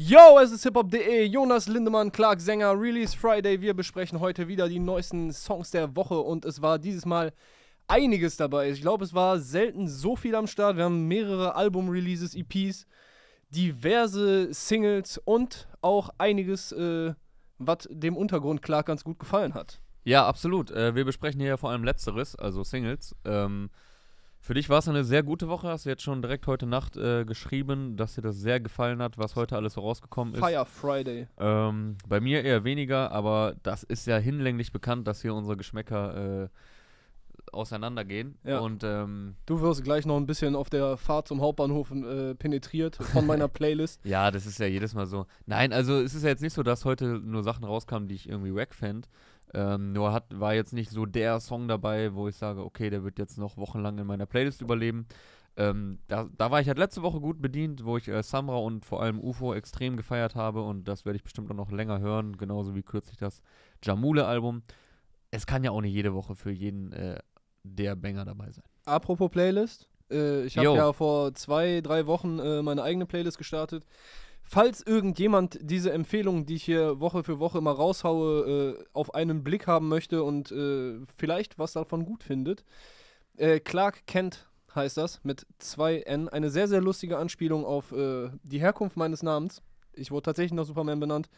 Yo, es ist hiphop.de, Jonas Lindemann, Clark Sänger, Release Friday. Wir besprechen heute wieder die neuesten Songs der Woche und es war dieses Mal einiges dabei. Ich glaube, es war selten so viel am Start. Wir haben mehrere Album-Releases, EPs, diverse Singles und auch einiges, äh, was dem Untergrund Clark ganz gut gefallen hat. Ja, absolut. Äh, wir besprechen hier vor allem Letzteres, also Singles. Ähm, für dich war es eine sehr gute Woche. Hast du jetzt schon direkt heute Nacht äh, geschrieben, dass dir das sehr gefallen hat, was heute alles so rausgekommen ist. Fire Friday. Ähm, bei mir eher weniger, aber das ist ja hinlänglich bekannt, dass hier unsere Geschmäcker äh, auseinandergehen. Ja. Und ähm, Du wirst gleich noch ein bisschen auf der Fahrt zum Hauptbahnhof äh, penetriert von meiner Playlist. ja, das ist ja jedes Mal so. Nein, also es ist ja jetzt nicht so, dass heute nur Sachen rauskamen, die ich irgendwie wack fände. Ähm, nur hat, war jetzt nicht so der Song dabei, wo ich sage, okay, der wird jetzt noch wochenlang in meiner Playlist überleben. Ähm, da, da war ich halt letzte Woche gut bedient, wo ich äh, Samra und vor allem UFO extrem gefeiert habe und das werde ich bestimmt auch noch länger hören, genauso wie kürzlich das Jamule-Album. Es kann ja auch nicht jede Woche für jeden äh, der Banger dabei sein. Apropos Playlist, äh, ich habe ja vor zwei, drei Wochen äh, meine eigene Playlist gestartet. Falls irgendjemand diese Empfehlungen, die ich hier Woche für Woche immer raushaue, äh, auf einen Blick haben möchte und äh, vielleicht was davon gut findet, äh, Clark Kent heißt das mit 2N. Eine sehr, sehr lustige Anspielung auf äh, die Herkunft meines Namens. Ich wurde tatsächlich nach Superman benannt.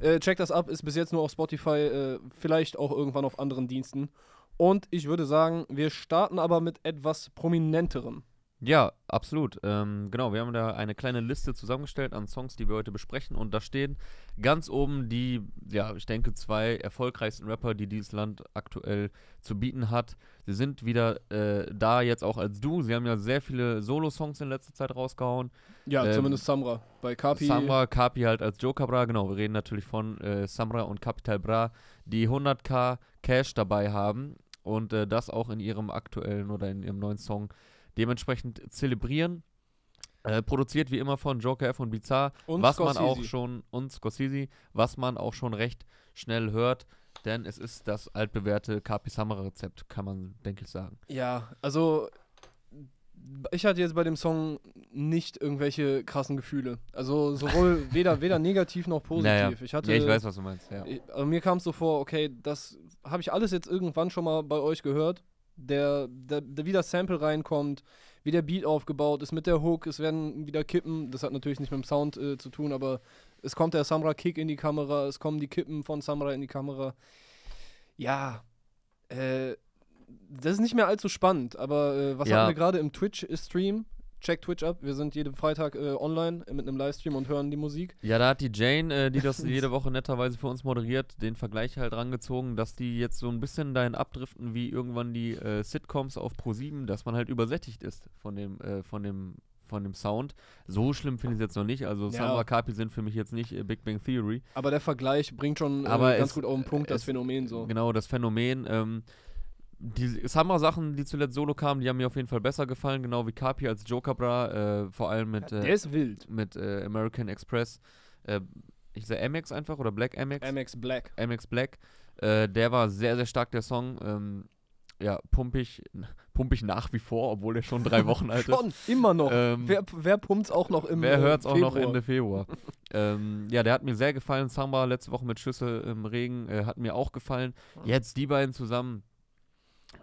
Äh, check das ab, ist bis jetzt nur auf Spotify, äh, vielleicht auch irgendwann auf anderen Diensten. Und ich würde sagen, wir starten aber mit etwas Prominenterem. Ja, absolut. Ähm, genau, wir haben da eine kleine Liste zusammengestellt an Songs, die wir heute besprechen. Und da stehen ganz oben die, ja, ich denke, zwei erfolgreichsten Rapper, die dieses Land aktuell zu bieten hat. Sie sind wieder äh, da jetzt auch als du. Sie haben ja sehr viele Solo-Songs in letzter Zeit rausgehauen. Ja, Ähm, zumindest Samra. Bei Kapi. Samra, Kapi halt als Joker Bra, genau. Wir reden natürlich von äh, Samra und Capital Bra, die 100k Cash dabei haben und äh, das auch in ihrem aktuellen oder in ihrem neuen Song dementsprechend zelebrieren. Äh, produziert wie immer von Joker F und Bizarre, und was man Scorsese. auch schon, und Scorsese, was man auch schon recht schnell hört, denn es ist das altbewährte Kapi Samra Rezept, kann man, denke ich, sagen. Ja, also ich hatte jetzt bei dem Song nicht irgendwelche krassen Gefühle. Also sowohl weder, weder negativ noch positiv. Naja. Ich hatte. ja, ich weiß, was du meinst, ja. Ich, also mir kam es so vor, okay, das habe ich alles jetzt irgendwann schon mal bei euch gehört. Der, der, der, wie das Sample reinkommt, wie der Beat aufgebaut ist mit der Hook, es werden wieder Kippen, das hat natürlich nicht mit dem Sound äh, zu tun, aber es kommt der Samra-Kick in die Kamera, es kommen die Kippen von Samra in die Kamera. Ja, äh, das ist nicht mehr allzu spannend, aber äh, was Ja. haben wir gerade im Twitch-Stream? Check Twitch ab, wir sind jeden Freitag äh, online mit einem Livestream und hören die Musik. Ja, da hat die Jane, äh, die das jede Woche netterweise für uns moderiert, den Vergleich halt rangezogen, dass die jetzt so ein bisschen dahin abdriften wie irgendwann die äh, Sitcoms auf Pro7, dass man halt übersättigt ist von dem, äh, von dem, von dem Sound. So schlimm finde ich es jetzt noch nicht. Also Ja. Samba Kapi sind für mich jetzt nicht äh, Big Bang Theory. Aber der Vergleich bringt schon äh, ganz es- gut auf den Punkt, das Phänomen so. Genau, das Phänomen. Ähm, die Summer-Sachen, die zuletzt solo kamen, die haben mir auf jeden Fall besser gefallen, genau wie Kapi als Joker Bra, äh, vor allem mit, der äh, ist wild. mit äh, American Express. Äh, ich sage Amex einfach oder Black Amex. MX Black. MX Black. Der war sehr, sehr stark, der Song. Ähm, ja, pumpig, pumpig nach wie vor, obwohl der schon drei Wochen alt ist. Schon, immer noch. Ähm, wer wer pumpt's auch noch im Wer hört es auch noch? Ende Februar? ähm, ja, der hat mir sehr gefallen. Samba letzte Woche mit Schüsse im Regen äh, hat mir auch gefallen. Jetzt die beiden zusammen.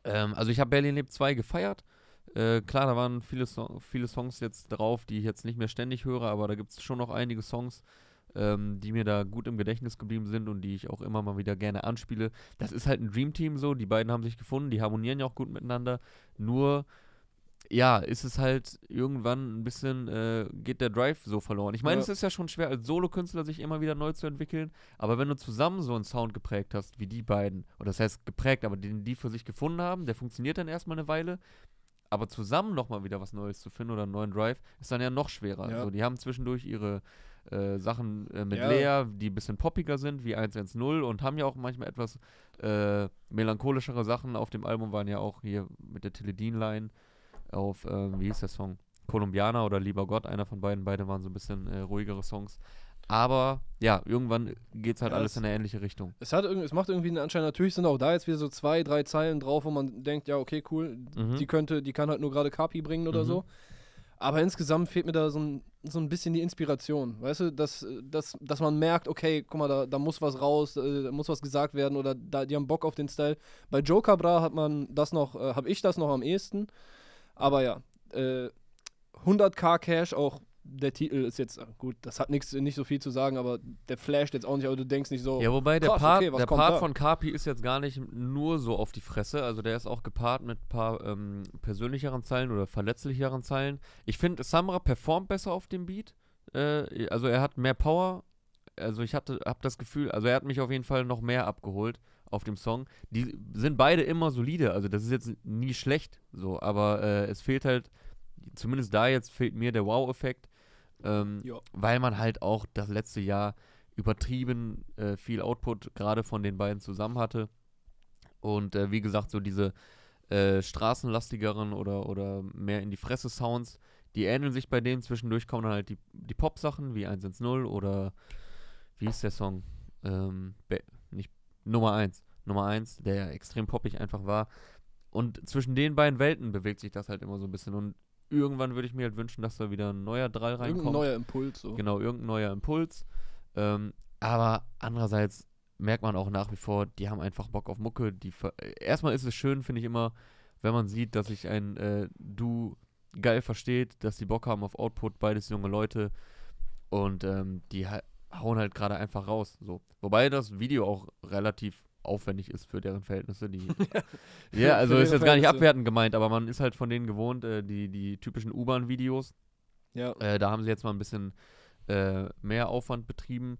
Ähm, also ich habe Berlin lebt 2 gefeiert. Äh, klar, da waren viele, so viele Songs jetzt drauf, die ich jetzt nicht mehr ständig höre, aber da gibt es schon noch einige Songs, ähm, die mir da gut im Gedächtnis geblieben sind und die ich auch immer mal wieder gerne anspiele. Das ist halt ein Dream Team so, die beiden haben sich gefunden, die harmonieren ja auch gut miteinander. Nur ja, ist es halt irgendwann ein bisschen, äh, geht der Drive so verloren. Ich meine, Ja. es ist ja schon schwer, als Solokünstler sich immer wieder neu zu entwickeln, aber wenn du zusammen so einen Sound geprägt hast, wie die beiden, oder das heißt geprägt, aber den die für sich gefunden haben, der funktioniert dann erstmal eine Weile, aber zusammen nochmal wieder was Neues zu finden oder einen neuen Drive, ist dann ja noch schwerer. Ja. Also die haben zwischendurch ihre äh, Sachen äh, mit Ja. Lea, die ein bisschen poppiger sind, wie 110 und haben ja auch manchmal etwas äh, melancholischere Sachen. Auf dem Album waren ja auch hier mit der Teledin-Line auf, ähm, wie hieß der Song? Columbiana oder Lieber Gott, einer von beiden. Beide waren so ein bisschen äh, ruhigere Songs. Aber ja, irgendwann geht es halt Ja, alles es- in eine ähnliche Richtung. Es, hat es macht irgendwie einen Anschein, natürlich sind auch da jetzt wieder so zwei, drei Zeilen drauf, wo man denkt, ja, okay, cool, Mhm. die könnte, die kann halt nur gerade Kapi bringen oder Mhm. so. Aber insgesamt fehlt mir da so ein, so ein bisschen die Inspiration. Weißt du, dass, dass, dass man merkt, okay, guck mal, da, da muss was raus, äh, da muss was gesagt werden oder da, die haben Bock auf den Style. Bei Joe Cabra hat man das noch, äh, habe ich das noch am ehesten. Aber ja, äh, 100k Cash, auch der Titel ist jetzt, äh, gut, das hat nix, nicht so viel zu sagen, aber der flasht jetzt auch nicht, aber du denkst nicht so. Ja, wobei der krass, Part, okay, der Part von Carpi ist jetzt gar nicht nur so auf die Fresse. Also der ist auch gepaart mit ein paar ähm, persönlicheren Zeilen oder verletzlicheren Zeilen. Ich finde, Samra performt besser auf dem Beat. Äh, also er hat mehr Power. Also ich hatte, hab das Gefühl, also er hat mich auf jeden Fall noch mehr abgeholt auf dem Song. Die sind beide immer solide. Also das ist jetzt nie schlecht so, aber äh, es fehlt halt, zumindest da jetzt fehlt mir der Wow-Effekt. Ähm, weil man halt auch das letzte Jahr übertrieben äh, viel Output gerade von den beiden zusammen hatte. Und äh, wie gesagt, so diese äh, straßenlastigeren oder, oder mehr in die Fresse Sounds, die ähneln sich bei denen. Zwischendurch kommen dann halt die, die Pop-Sachen wie 110 oder wie ist der Song? Ähm, Nummer 1. Nummer 1, der ja extrem poppig einfach war. Und zwischen den beiden Welten bewegt sich das halt immer so ein bisschen. Und irgendwann würde ich mir halt wünschen, dass da wieder ein neuer Drall reinkommt. Irgendein neuer Impuls. So. Genau, irgendein neuer Impuls. Ähm, aber andererseits merkt man auch nach wie vor, die haben einfach Bock auf Mucke. Die ver- Erstmal ist es schön, finde ich immer, wenn man sieht, dass sich ein äh, Du geil versteht, dass die Bock haben auf Output, beides junge Leute. Und ähm, die hauen halt gerade einfach raus. So. Wobei das Video auch relativ aufwendig ist für deren Verhältnisse. Die, ja, also ist jetzt gar nicht abwertend gemeint, aber man ist halt von denen gewohnt, äh, die, die typischen U-Bahn-Videos. Ja. Äh, da haben sie jetzt mal ein bisschen äh, mehr Aufwand betrieben.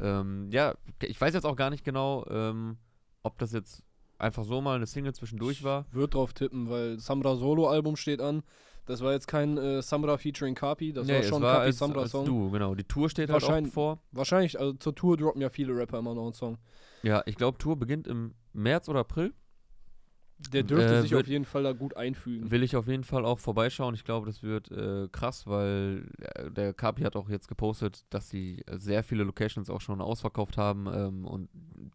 Ähm, ja, ich weiß jetzt auch gar nicht genau, ähm, ob das jetzt einfach so mal eine Single zwischendurch war. Wird drauf tippen, weil Samra Solo-Album steht an. Das war jetzt kein äh, Samra featuring Kapi, das Nee, war schon Kapi als, Samra Song. Du, genau. Die Tour steht halt auch vor. Wahrscheinlich, also zur Tour droppen ja viele Rapper immer noch einen Song. Ja, ich glaube, Tour beginnt im März oder April. Der dürfte Äh, sich auf jeden Fall da gut einfügen. Will ich auf jeden Fall auch vorbeischauen. Ich glaube, das wird äh, krass, weil äh, der Kapi hat auch jetzt gepostet, dass sie sehr viele Locations auch schon ausverkauft haben ähm, und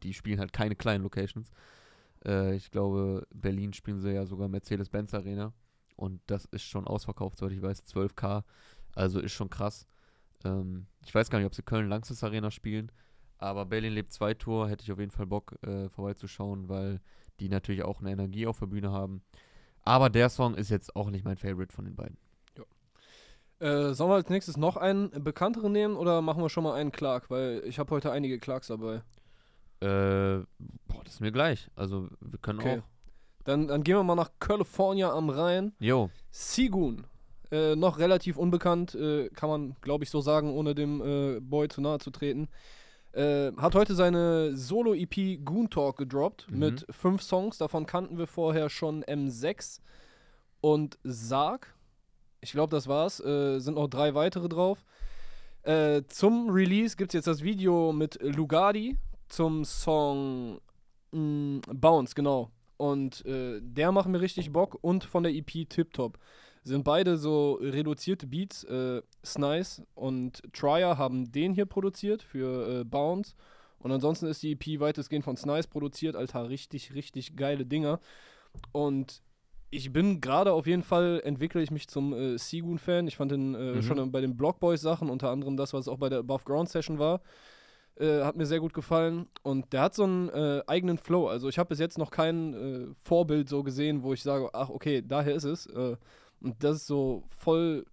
die spielen halt keine kleinen Locations. Äh, ich glaube, Berlin spielen sie ja sogar Mercedes-Benz Arena und das ist schon ausverkauft, soweit ich weiß, 12k. Also ist schon krass. Ähm, ich weiß gar nicht, ob sie Köln Langsys Arena spielen, aber Berlin lebt 2 Tour hätte ich auf jeden Fall Bock äh, vorbeizuschauen, weil die natürlich auch eine Energie auf der Bühne haben. Aber der Song ist jetzt auch nicht mein Favorite von den beiden. Äh, sollen wir als nächstes noch einen bekannteren nehmen oder machen wir schon mal einen Clark? Weil ich habe heute einige Clarks dabei. Äh, boah, das ist mir gleich. Also, wir können Okay. auch. Dann, dann gehen wir mal nach California am Rhein. Jo, Sigun. Äh, noch relativ unbekannt, äh, kann man, glaube ich, so sagen, ohne dem äh, Boy zu nahe zu treten. Äh, hat heute seine Solo-EP Goon Talk gedroppt Mhm. mit fünf Songs. Davon kannten wir vorher schon M6 und Sarg. Ich glaube, das war's. Äh, sind noch drei weitere drauf. Äh, zum Release gibt es jetzt das Video mit Lugardi zum Song mh, Bounce, genau. Und äh, der macht mir richtig Bock und von der EP Tip Top. Sind beide so reduzierte Beats. Äh, Snice und Trier haben den hier produziert für äh, Bounce. Und ansonsten ist die EP weitestgehend von Snice produziert. Alter, richtig, richtig geile Dinger. Und ich bin gerade auf jeden Fall, entwickle ich mich zum äh, Sigun-Fan. Ich fand den äh, Mhm. schon bei den Blockboys-Sachen, unter anderem das, was auch bei der Above Ground Session war, äh, hat mir sehr gut gefallen. Und der hat so einen äh, eigenen Flow. Also ich habe bis jetzt noch kein äh, Vorbild so gesehen, wo ich sage, ach okay, daher ist es. Äh, und das ist so voll,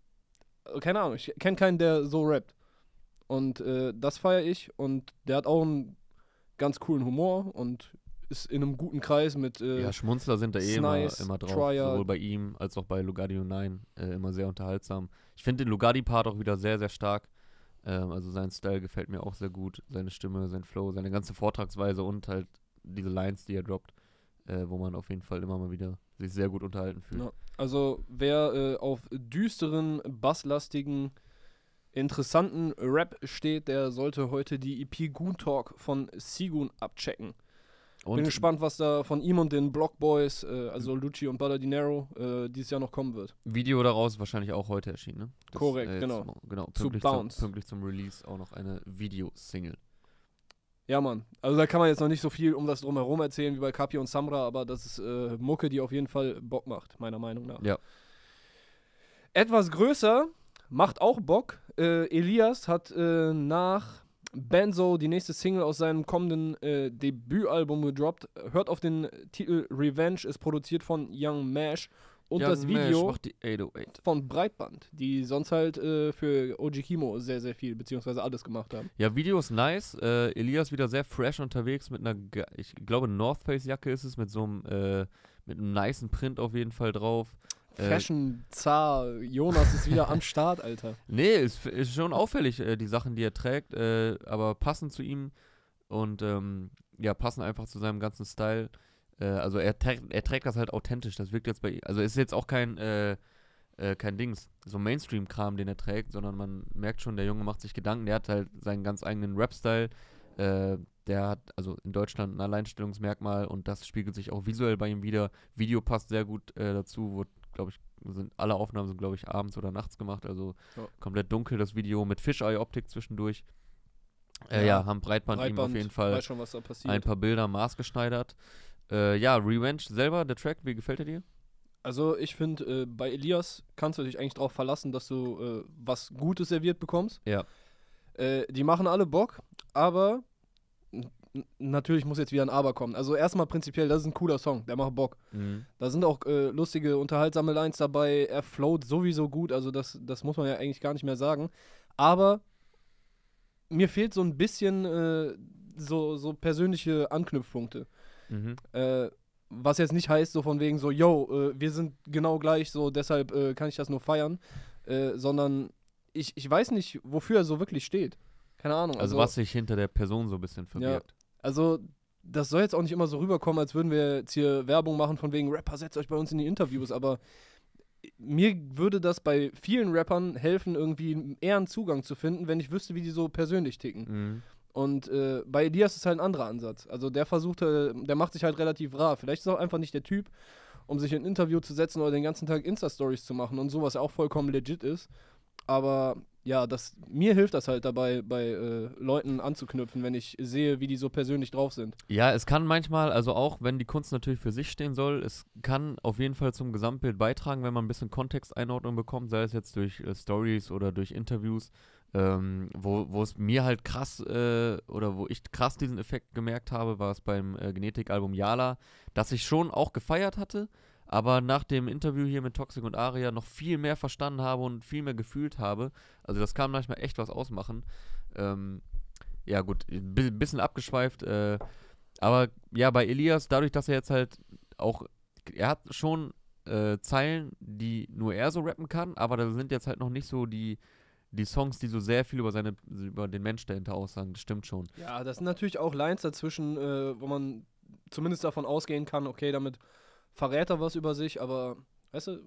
äh, keine Ahnung, ich kenne keinen, der so rappt. Und äh, das feiere ich. Und der hat auch einen ganz coolen Humor und ist in einem guten Kreis mit ja, Schmunzler sind da eh immer, Snice, immer drauf. Trier. Sowohl bei ihm als auch bei Lugardio 9 äh, immer sehr unterhaltsam. Ich finde den Lugardi-Part auch wieder sehr, sehr stark. Ähm, also sein Style gefällt mir auch sehr gut. Seine Stimme, sein Flow, seine ganze Vortragsweise und halt diese Lines, die er droppt, äh, wo man auf jeden Fall immer mal wieder sich sehr gut unterhalten fühlt. Ja. Also wer äh, auf düsteren, basslastigen, interessanten Rap steht, der sollte heute die EP Goon Talk von Sigun abchecken. Und Bin gespannt, was da von ihm und den Block Boys, äh, also Lucci und Bada Dinero, äh, dieses Jahr noch kommen wird. Video daraus wahrscheinlich auch heute erschienen, ne? Das, Korrekt, jetzt genau. mo- genau Zu pünktlich, Bounce. Zum, pünktlich zum Release auch noch eine Videosingle. Ja, Mann. Also da kann man jetzt noch nicht so viel um das drumherum erzählen wie bei Kapi und Samra, aber das ist äh, Mucke, die auf jeden Fall Bock macht, meiner Meinung nach. Ja. Etwas größer, macht auch Bock. Äh, Elias hat äh, nach Benzo die nächste Single aus seinem kommenden äh, Debütalbum gedroppt. Hört auf den Titel Revenge, ist produziert von Young Mash. Und Ja, das Video 808. von Breitband, die sonst halt äh, für OG Kimo sehr, sehr viel, beziehungsweise alles gemacht haben. Ja, Video ist nice. Äh, Elias wieder sehr fresh unterwegs mit einer, ich glaube, North Face Jacke ist es, mit so einem, äh, mit einem nicen Print auf jeden Fall drauf. Äh, Fashion, Zar, Jonas ist wieder am Start, Alter. Nee, ist, ist schon auffällig, äh, die Sachen, die er trägt, äh, aber passen zu ihm und ähm, ja, passen einfach zu seinem ganzen Style. Äh, also er, trägt- er trägt das halt authentisch, das wirkt jetzt bei ihm. Also ist jetzt auch kein, äh, äh, kein Dings, so Mainstream-Kram, den er trägt, sondern man merkt schon, der Junge macht sich Gedanken, der hat halt seinen ganz eigenen Rap-Style. Der hat also in Deutschland ein Alleinstellungsmerkmal und das spiegelt sich auch visuell bei ihm wieder. Video passt sehr gut dazu, wurde, glaube ich, sind alle Aufnahmen sind, glaube ich, abends oder nachts gemacht, also Ja. komplett dunkel das Video mit Fisheye-Optik zwischendurch. Äh, Ja, ja, haben Breitband, ihm auf jeden Fall schon, ein paar Bilder maßgeschneidert. Äh, ja, Revenge selber, der Track, wie gefällt er dir? Also ich finde, äh, bei Elias kannst du dich eigentlich darauf verlassen, dass du äh, was Gutes serviert bekommst. Ja. Äh, die machen alle Bock, aber natürlich muss jetzt wieder ein Aber kommen. Also erstmal prinzipiell, das ist ein cooler Song, der macht Bock. Mhm. Da sind auch äh, lustige, unterhaltsame Lines dabei. Er float sowieso gut, also das, das muss man ja eigentlich gar nicht mehr sagen. Aber mir fehlt so ein bisschen äh, so, so persönliche Anknüpfpunkte. Mhm. Äh, was jetzt nicht heißt, so von wegen so, yo, äh, wir sind genau gleich, so deshalb äh, kann ich das nur feiern, äh, sondern ich, ich weiß nicht, wofür er so wirklich steht. Keine Ahnung. Also, was sich hinter der Person so ein bisschen verbirgt. Also, das soll jetzt auch nicht immer so rüberkommen, als würden wir jetzt hier Werbung machen von wegen Rapper, setzt euch bei uns in die Interviews, aber mir würde das bei vielen Rappern helfen, irgendwie eher einen Zugang zu finden, wenn ich wüsste, wie die so persönlich ticken. Mhm. Und äh, bei Elias ist halt ein anderer Ansatz. Also der versucht, äh, der macht sich halt relativ rar. Vielleicht ist er auch einfach nicht der Typ, um sich in ein Interview zu setzen oder den ganzen Tag Insta-Stories zu machen und so, was ja auch vollkommen legit ist. Aber ja, das, mir hilft das halt dabei, bei äh, Leuten anzuknüpfen, wenn ich sehe, wie die so persönlich drauf sind. Ja, es kann manchmal, also auch wenn die Kunst natürlich für sich stehen soll, es kann auf jeden Fall zum Gesamtbild beitragen, wenn man ein bisschen Kontexteinordnung bekommt, sei es jetzt durch äh, Stories oder durch Interviews, ähm, wo, es mir halt krass äh, oder wo ich krass diesen Effekt gemerkt habe, war es beim äh, Genetikalbum Yala, das ich schon auch gefeiert hatte, aber nach dem Interview hier mit Toxic und Aria noch viel mehr verstanden habe und viel mehr gefühlt habe. Also das kann manchmal echt was ausmachen. Ähm, ja gut, ein bi- bisschen abgeschweift, äh, aber ja, bei Elias, dadurch, dass er jetzt halt auch, er hat schon äh, Zeilen, die nur er so rappen kann, aber da sind jetzt halt noch nicht so die, die Songs, die so sehr viel über seine, über den Mensch dahinter aussagen. Das stimmt schon. Ja, das sind natürlich auch Lines dazwischen, äh, wo man zumindest davon ausgehen kann, okay, damit verrät er was über sich, aber weißt du,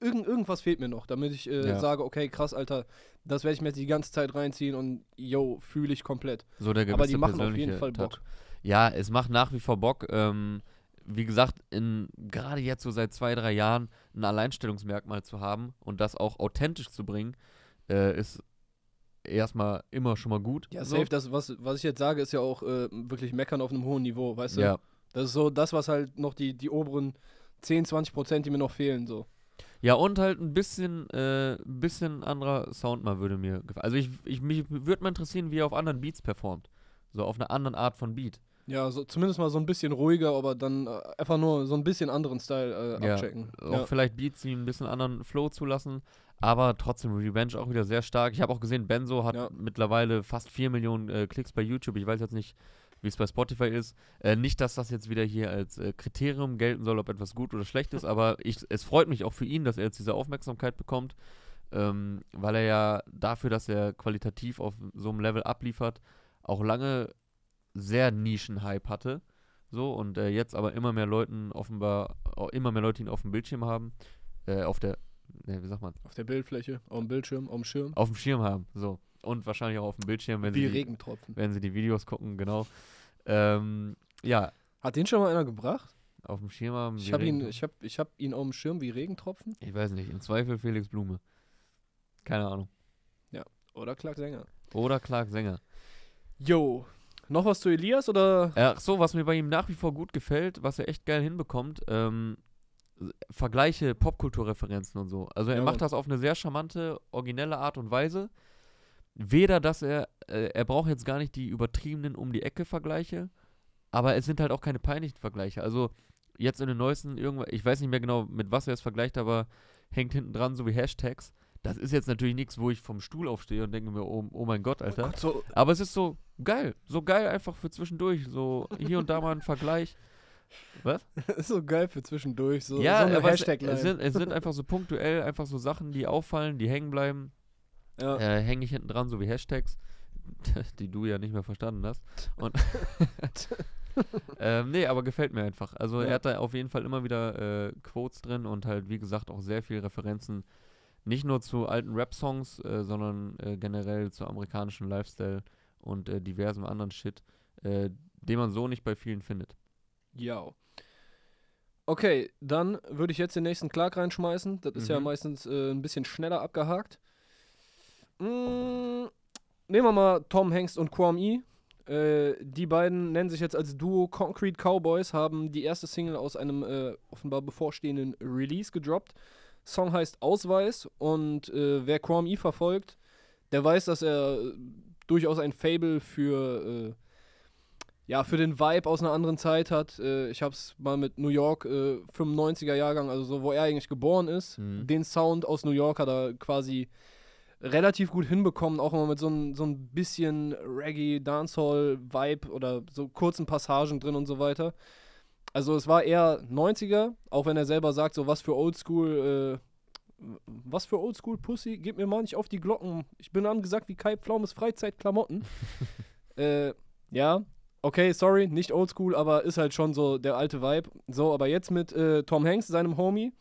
irgend, irgendwas fehlt mir noch, damit ich äh, Ja. sage, okay, krass, Alter, das werde ich mir jetzt die ganze Zeit reinziehen und yo, fühle ich komplett. So der Aber die machen auf jeden Fall Touch. Bock. Ja, es macht nach wie vor Bock. Ähm, wie gesagt, gerade jetzt so seit zwei, drei Jahren ein Alleinstellungsmerkmal zu haben und das auch authentisch zu bringen, äh, ist erstmal immer schon mal gut. Ja, so. safe, das, was, was ich jetzt sage, ist ja auch äh, wirklich meckern auf einem hohen Niveau, weißt du? Ja, Das ist so das, was halt noch die, die oberen 10, 20 Prozent, die mir noch fehlen, so. Ja, und halt ein bisschen, äh, ein bisschen anderer Sound mal würde mir gefallen. Also ich, ich mich würde mal interessieren, wie er auf anderen Beats performt. So auf einer anderen Art von Beat. Ja, so, zumindest mal so ein bisschen ruhiger, aber dann äh, einfach nur so ein bisschen anderen Style äh, Ja, abchecken. Auch Ja. vielleicht Beats, die ein bisschen anderen Flow zulassen. Aber trotzdem Revenge auch wieder sehr stark. Ich habe auch gesehen, Benzo hat Ja. mittlerweile fast 4 Millionen äh, Klicks bei YouTube. Ich weiß jetzt nicht, wie es bei Spotify ist. Äh, nicht, dass das jetzt wieder hier als äh, Kriterium gelten soll, ob etwas gut oder schlecht ist, aber ich, es freut mich auch für ihn, dass er jetzt diese Aufmerksamkeit bekommt. Ähm, weil er ja dafür, dass er qualitativ auf so einem Level abliefert, auch lange sehr Nischen-Hype hatte. So, und äh, jetzt aber immer mehr Leuten offenbar, immer mehr Leute ihn auf dem Bildschirm haben. Äh, auf der, ne, wie sagt man? Auf der Bildfläche, auf dem Bildschirm, auf dem Schirm. Auf dem Schirm haben. So. Und wahrscheinlich auch auf dem Bildschirm, wenn, Wie sie die, Regentropfen. wenn sie die Videos gucken, genau. Ähm, ja, Hat den schon mal einer gebracht? auf dem Schirm haben. Ich habe ihn, Regen- ich hab, ich hab ihn auf dem Schirm wie Regentropfen ich weiß nicht, im Zweifel Felix Blume. Keine Ahnung. oder Clark Sänger. Oder Clark Sänger. Yo, noch was zu Elias oder? Ach so, was mir bei ihm nach wie vor gut gefällt, was er echt geil hinbekommt, ähm, Vergleiche, Popkulturreferenzen und so. Also er Ja, macht das auf eine sehr charmante, originelle Art und Weise. Weder, dass er, äh, er braucht jetzt gar nicht die übertriebenen um die Ecke Vergleiche, aber es sind halt auch keine peinlichen Vergleiche. Also jetzt in den neuesten irgendwas, ich weiß nicht mehr genau, mit was er es vergleicht, aber hängt hinten dran so wie Hashtags. Das ist jetzt natürlich nichts, wo ich vom Stuhl aufstehe und denke mir, oh, oh mein Gott, Alter. Gott, so, Aber es ist so geil, so geil einfach für zwischendurch, so hier und da mal ein Vergleich. ist so geil für zwischendurch. So, ja, so eine aber es, hashtag es, sind, es sind einfach so punktuell einfach so Sachen, die auffallen, die hängen bleiben. Ja. Äh, hänge ich hinten dran, so wie Hashtags, die du ja nicht mehr verstanden hast. Und ähm, nee, aber gefällt mir einfach. Also Ja. er hat da auf jeden Fall immer wieder äh, Quotes drin und halt, wie gesagt, auch sehr viel Referenzen. Nicht nur zu alten Rap-Songs, äh, sondern äh, generell zu amerikanischen Lifestyle und äh, diversem anderen Shit, äh, den man so nicht bei vielen findet. Ja. Okay, dann würde ich jetzt den nächsten Clark reinschmeißen. Das ist ja Mhm. meistens äh, ein bisschen schneller abgehakt. Mm, nehmen wir mal Tom Hengst und Kwame E. Äh, die beiden nennen sich jetzt als Duo Concrete Cowboys, haben die erste Single aus einem äh, offenbar bevorstehenden Release gedroppt. Song heißt Ausweis und äh, wer Kwame E verfolgt, der weiß, dass er durchaus ein Fable für äh, ja, für den Vibe aus einer anderen Zeit hat. Äh, ich hab's mal mit New York äh, 95er Jahrgang, also so, wo er eigentlich geboren ist. Mhm. Den Sound aus New York hat er quasi relativ gut hinbekommen, auch immer mit so ein, so ein bisschen Reggae, Dancehall-Vibe oder so kurzen Passagen drin und so weiter. Also es war eher 90er, auch wenn er selber sagt, so was für Oldschool, äh, was für Oldschool Pussy, gib mir mal nicht auf die Glocken. Ich bin angesagt wie Kai Pflaumes Freizeitklamotten. äh, ja, okay, sorry, nicht oldschool, aber ist halt schon so der alte Vibe. So, aber jetzt mit äh, Tom Hanks, seinem Homie,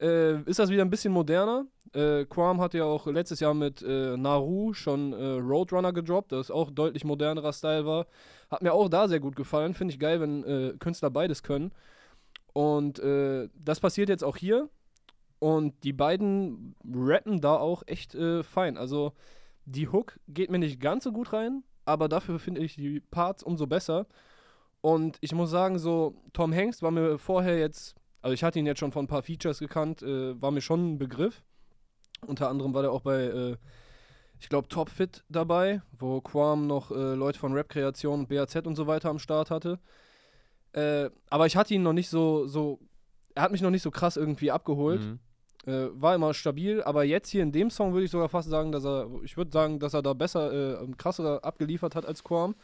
äh, ist das wieder ein bisschen moderner. Äh, Quam hat ja auch letztes Jahr mit äh, Naru schon äh, Roadrunner gedroppt, das auch deutlich modernerer Style war. Hat mir auch da sehr gut gefallen. Finde ich geil, wenn äh, Künstler beides können. Und äh, das passiert jetzt auch hier. Und die beiden rappen da auch echt äh, fein. Also die Hook geht mir nicht ganz so gut rein, aber dafür finde ich die Parts umso besser. Und ich muss sagen, so Tom Hanks war mir vorher jetzt, also ich hatte ihn jetzt schon von ein paar Features gekannt, äh, war mir schon ein Begriff. Unter anderem war der auch bei, äh, ich glaube, Top Fit dabei, wo Quam noch äh, Leute von Rap-Kreation und BAZ und so weiter am Start hatte. Äh, aber ich hatte ihn noch nicht so, so, er hat mich noch nicht so krass irgendwie abgeholt. Mhm. Äh, war immer stabil, aber jetzt hier in dem Song würde ich sogar fast sagen, dass er, ich würde sagen, dass er da besser, äh, krasser abgeliefert hat als Quam.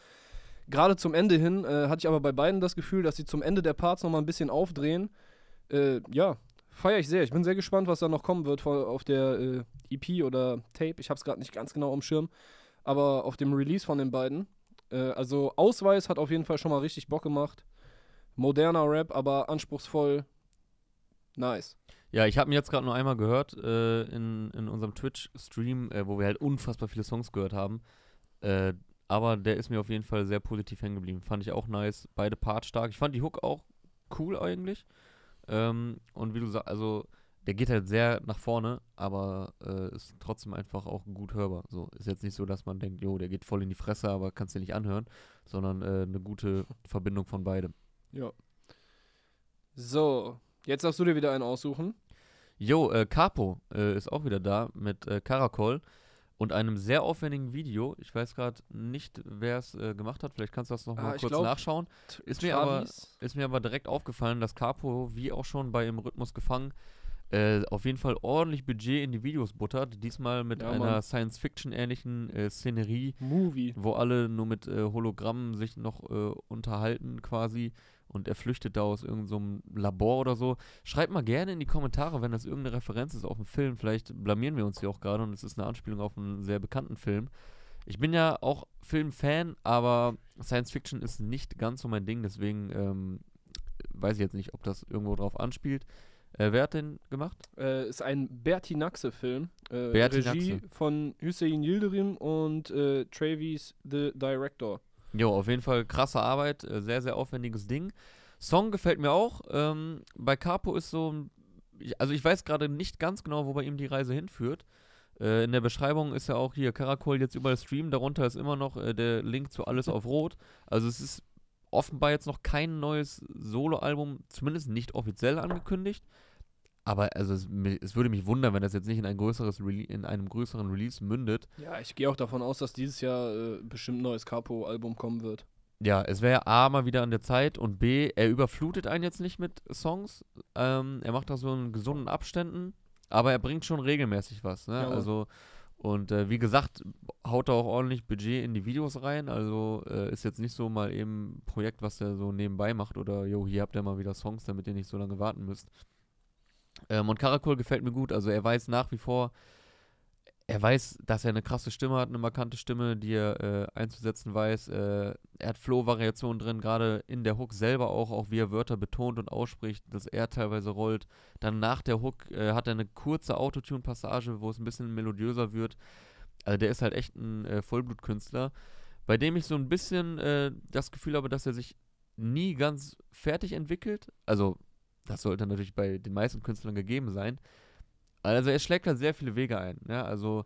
Gerade zum Ende hin äh, hatte ich aber bei beiden das Gefühl, dass sie zum Ende der Parts nochmal ein bisschen aufdrehen. Äh, ja, feiere ich sehr. Ich bin sehr gespannt, was da noch kommen wird auf der äh, EP oder Tape. Ich habe es gerade nicht ganz genau am Schirm, aber auf dem Release von den beiden. Äh, also Ausweis hat auf jeden Fall schon mal richtig Bock gemacht. Moderner Rap, aber anspruchsvoll. Nice. Ja, ich habe ihn jetzt gerade nur einmal gehört äh, in, in unserem Twitch-Stream, äh, wo wir halt unfassbar viele Songs gehört haben. Äh, aber der ist mir auf jeden Fall sehr positiv hängen geblieben. Fand ich auch nice. Beide Parts stark. Ich fand die Hook auch cool eigentlich. Ähm, und wie du sagst, also der geht halt sehr nach vorne, aber äh, ist trotzdem einfach auch gut hörbar. So ist jetzt nicht so, dass man denkt, jo, der geht voll in die Fresse, aber kannst du nicht anhören, sondern äh, eine gute Verbindung von beidem. Ja. So, jetzt darfst du dir wieder einen aussuchen. Jo, äh, Capo äh, ist auch wieder da mit äh, Karakol und einem sehr aufwendigen Video. Ich weiß gerade nicht, wer es äh, gemacht hat. Vielleicht kannst du das noch Ah, kurz glaub, nachschauen. Ist mir aber-. Ist mir aber direkt aufgefallen, dass Capo, wie auch schon bei Im Rhythmus gefangen, äh, auf jeden Fall ordentlich Budget in die Videos buttert. Diesmal mit Ja, einer. Science-Fiction-ähnlichen äh, Szenerie, Movie. wo alle nur mit äh, Hologrammen sich noch äh, unterhalten quasi. Und er flüchtet da aus irgendeinem Labor oder so. Schreibt mal gerne in die Kommentare, wenn das irgendeine Referenz ist auf einen Film. Vielleicht blamieren wir uns hier auch gerade und es ist eine Anspielung auf einen sehr bekannten Film. Ich bin ja auch Filmfan, aber Science Fiction ist nicht ganz so mein Ding, deswegen ähm, weiß ich jetzt nicht, ob das irgendwo drauf anspielt. Äh, wer hat den gemacht? Äh, ist ein Berti Naxe-Film. Äh, Berti Regie von Hüseyin Yildirim und äh, Travis, the Director. Jo, auf jeden Fall krasse Arbeit, äh, sehr, sehr aufwendiges Ding. Song gefällt mir auch. Ähm, bei Capo ist so, also ich weiß gerade nicht ganz genau, wo bei ihm die Reise hinführt. Äh, in der Beschreibung ist ja auch hier Karakol jetzt überall streamen, darunter ist immer noch äh, der Link zu Alles auf Rot. Also es ist offenbar jetzt noch kein neues Soloalbum, zumindest nicht offiziell angekündigt. Aber also es, es, würde mich wundern, wenn das jetzt nicht in ein größeres Rele in einem größeren Release mündet. Ja, ich gehe auch davon aus, dass dieses Jahr äh, bestimmt ein neues Capo-Album kommen wird. Ja, es wäre A mal wieder an der Zeit und B, er überflutet einen jetzt nicht mit Songs. Ähm, er macht das so in gesunden Abständen, aber er bringt schon regelmäßig was. Ne? Ja, also und äh, wie gesagt, haut er auch ordentlich Budget in die Videos rein. Also äh, ist jetzt nicht so mal eben ein Projekt, was er so nebenbei macht oder jo, hier habt ihr mal wieder Songs, damit ihr nicht so lange warten müsst. Ähm, und Karakol gefällt mir gut. Also er weiß nach wie vor, er weiß, dass er eine krasse Stimme hat, eine markante Stimme, die er äh, einzusetzen weiß. Äh, er hat Flow-Variationen drin, gerade in der Hook selber auch, auch wie er Wörter betont und ausspricht, dass er teilweise rollt. Dann nach der Hook äh, hat er eine kurze Autotune-Passage, wo es ein bisschen melodiöser wird. Also der ist halt echt ein äh, Vollblutkünstler, bei dem ich so ein bisschen äh, das Gefühl habe, dass er sich nie ganz fertig entwickelt. Also das sollte natürlich bei den meisten Künstlern gegeben sein. Also er schlägt halt sehr viele Wege ein. Ja? Also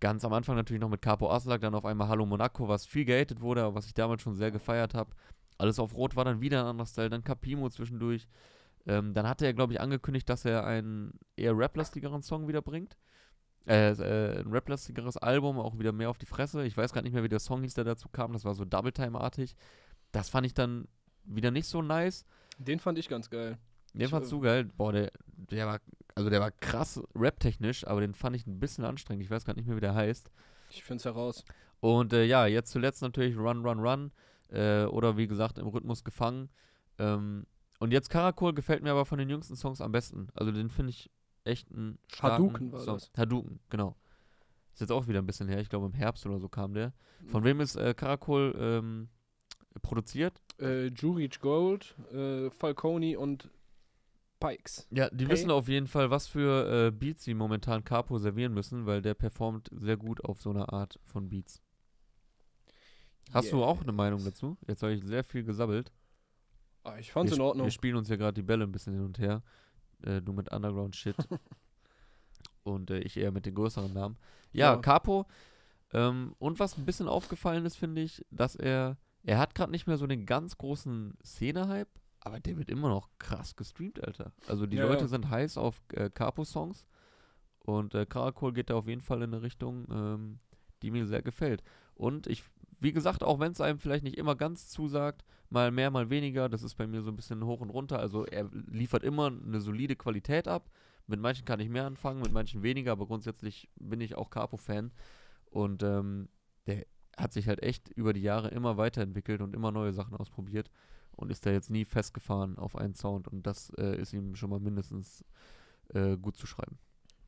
ganz am Anfang natürlich noch mit Capo Aslak, dann auf einmal Hallo Monaco, was viel gehatet wurde, was ich damals schon sehr gefeiert habe. Alles auf Rot war dann wieder ein anderer Style, dann Capimo zwischendurch. Ähm, dann hatte er, glaube ich, angekündigt, dass er einen eher raplastigeren Song wieder bringt. Äh, äh, ein raplastigeres Album, auch wieder mehr auf die Fresse. Ich weiß gar nicht mehr, wie der Song hieß, der dazu kam. Das war so Double-Time-artig. Das fand ich dann wieder nicht so nice. Den fand ich ganz geil. Den fandst du geil? Boah, der, der war, also der war krass rap-technisch, aber den fand ich ein bisschen anstrengend. Ich weiß gar nicht mehr, wie der heißt. Ich find's heraus. Und äh, ja, jetzt zuletzt natürlich Run, Run, Run. Äh, oder wie gesagt, im Rhythmus gefangen. Ähm, und jetzt Karakol gefällt mir aber von den jüngsten Songs am besten. Also den finde ich echt ein Hadouken war Song. das. Hadouken, genau. Ist jetzt auch wieder ein bisschen her. Ich glaube, im Herbst oder so kam der. Von wem ist äh, Karakol ähm, produziert? Äh, Juric Gold, äh, Falconi und Pikes. Ja, die Okay. wissen auf jeden Fall, was für äh, Beats sie momentan Capo servieren müssen, weil der performt sehr gut auf so einer Art von Beats. Hast du auch eine Meinung dazu? Jetzt habe ich sehr viel gesabbelt. Ah, ich fand's wir, in Ordnung. Wir spielen uns ja gerade die Bälle ein bisschen hin und her. Äh, du mit Underground-Shit. und äh, ich eher mit den größeren Namen. Ja, Ja. Capo. Ähm, und was ein bisschen aufgefallen ist, finde ich, dass er, er hat gerade nicht mehr so den ganz großen Szene-Hype, aber der wird immer noch krass gestreamt, Alter. Also die Ja, Leute ja. sind heiß auf äh, Capo-Songs. Und äh, Karakol geht da auf jeden Fall in eine Richtung, ähm, die mir sehr gefällt. Und ich, wie gesagt, auch wenn es einem vielleicht nicht immer ganz zusagt, mal mehr, mal weniger, das ist bei mir so ein bisschen hoch und runter. Also er liefert immer eine solide Qualität ab. Mit manchen kann ich mehr anfangen, mit manchen weniger, aber grundsätzlich bin ich auch Capo-Fan. Und ähm, der hat sich halt echt über die Jahre immer weiterentwickelt und immer neue Sachen ausprobiert und ist da jetzt nie festgefahren auf einen Sound. Und das äh, ist ihm schon mal mindestens äh, gut zu schreiben.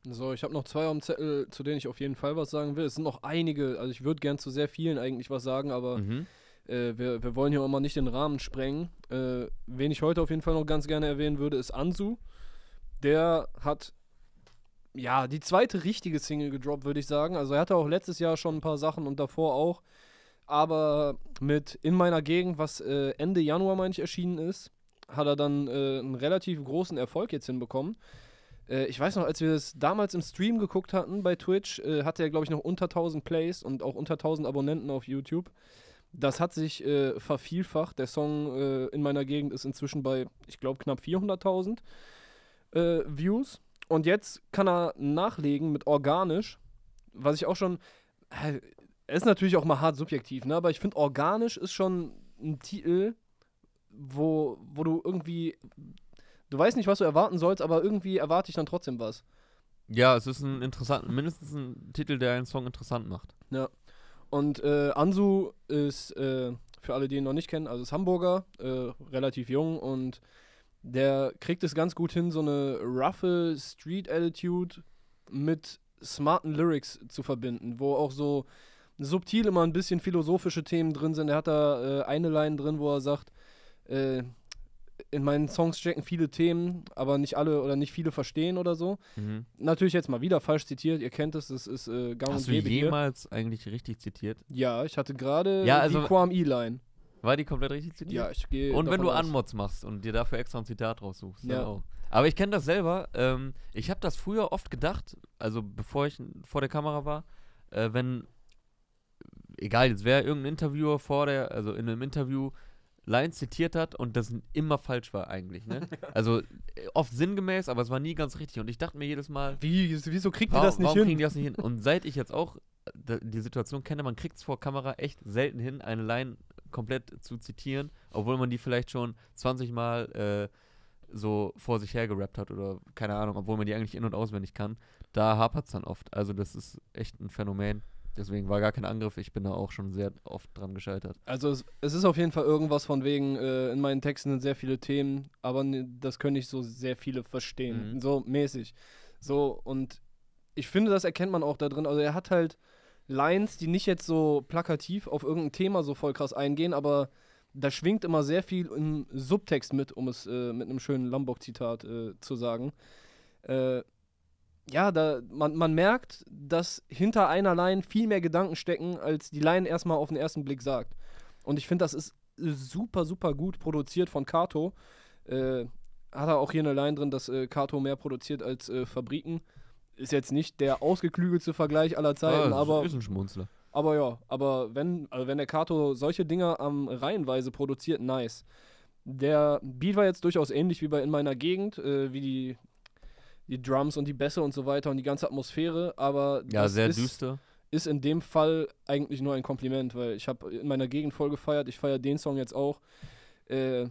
So, ich habe noch zwei dem Zettel, zu denen ich auf jeden Fall was sagen will. Es sind noch einige, also ich würde gern zu sehr vielen eigentlich was sagen, aber Mhm. äh, wir, wir wollen hier auch mal nicht den Rahmen sprengen. Äh, wen ich heute auf jeden Fall noch ganz gerne erwähnen würde, ist Ansu. Der hat ja die zweite richtige Single gedroppt, würde ich sagen. Also er hatte auch letztes Jahr schon ein paar Sachen und davor auch. Aber mit In meiner Gegend, was äh, Ende Januar, meine ich, erschienen ist, hat er dann äh, einen relativ großen Erfolg jetzt hinbekommen. Äh, ich weiß noch, als wir das damals im Stream geguckt hatten bei Twitch, äh, hatte er, glaube ich, noch unter 1000 Plays und auch unter 1000 Abonnenten auf YouTube. Das hat sich äh, vervielfacht. Der Song äh, in meiner Gegend ist inzwischen bei, ich glaube, knapp 400.000 äh, Views. Und jetzt kann er nachlegen mit organisch, was ich auch schon. Ist natürlich auch mal hart subjektiv, ne? aber ich finde, organisch ist schon ein Titel, wo, wo du irgendwie. Du weißt nicht, was du erwarten sollst, aber irgendwie erwarte ich dann trotzdem was. Ja, es ist ein interessant, mindestens ein Titel, der einen Song interessant macht. Und äh, Ansu ist, äh, für alle, die ihn noch nicht kennen, also ist Hamburger, äh, relativ jung und der kriegt es ganz gut hin, so eine roughe Street-Attitude mit smarten Lyrics zu verbinden, wo auch so subtil immer ein bisschen philosophische Themen drin sind. Er hat da äh, eine Line drin, wo er sagt, äh, in meinen Songs stecken viele Themen, aber nicht alle oder nicht viele verstehen oder so. Mhm. Natürlich jetzt mal wieder falsch zitiert, ihr kennt es, das ist äh, gang Hast und du gäbe hier. jemals eigentlich richtig zitiert? Ja, ich hatte gerade Ja, also- die Quam E-Line. War die komplett richtig zitiert? Ja, ich gehe. Und wenn du aus. Anmods machst und dir dafür extra ein Zitat raussuchst. Ja. auch. Aber ich kenne das selber. Ähm, ich habe das früher oft gedacht, also bevor ich vor der Kamera war, äh, wenn, egal, jetzt wäre irgendein Interviewer vor der, also in einem Interview Lines zitiert hat und das immer falsch war eigentlich, ne? Also äh, oft sinngemäß, aber es war nie ganz richtig. Und ich dachte mir jedes Mal, Wie, wieso kriegt ihr warum, das nicht warum hin? kriegen die das nicht hin? Und seit ich jetzt auch äh, die Situation kenne, man kriegt es vor Kamera echt selten hin, eine Line komplett zu zitieren, obwohl man die vielleicht schon 20 Mal äh, so vor sich her gerappt hat oder keine Ahnung, obwohl man die eigentlich in- und auswendig kann. Da hapert es dann oft. Also das ist echt ein Phänomen. Deswegen war gar kein Angriff. Ich bin da auch schon sehr oft dran gescheitert. Also es, es ist auf jeden Fall irgendwas von wegen, äh, in meinen Texten sind sehr viele Themen, aber ne, das können nicht so sehr viele verstehen. Mhm. So mäßig. So, und ich finde, das erkennt man auch da drin. Also er hat halt Lines, die nicht jetzt so plakativ auf irgendein Thema so voll krass eingehen, aber da schwingt immer sehr viel im Subtext mit, um es äh, mit einem schönen Lombok-Zitat äh, zu sagen. Äh, ja, da, man, man merkt, dass hinter einer Line viel mehr Gedanken stecken, als die Line erstmal auf den ersten Blick sagt. Und ich finde, das ist super, super gut produziert von Kato. Äh, hat er auch hier eine Line drin, dass äh, Kato mehr produziert als äh, Fabriken. Ist jetzt nicht der ausgeklügelte Vergleich aller Zeiten, Ah, aber, ist ein Schmunzler. aber ja, aber wenn, also wenn der Kato solche Dinger am Reihenweise produziert, nice. Der Beat war jetzt durchaus ähnlich wie bei In meiner Gegend, äh, wie die, die Drums und die Bässe und so weiter und die ganze Atmosphäre, aber Ja, das sehr ist, düster. ist in dem Fall eigentlich nur ein Kompliment, weil ich habe in meiner Gegend voll gefeiert, ich feiere den Song jetzt auch. Äh,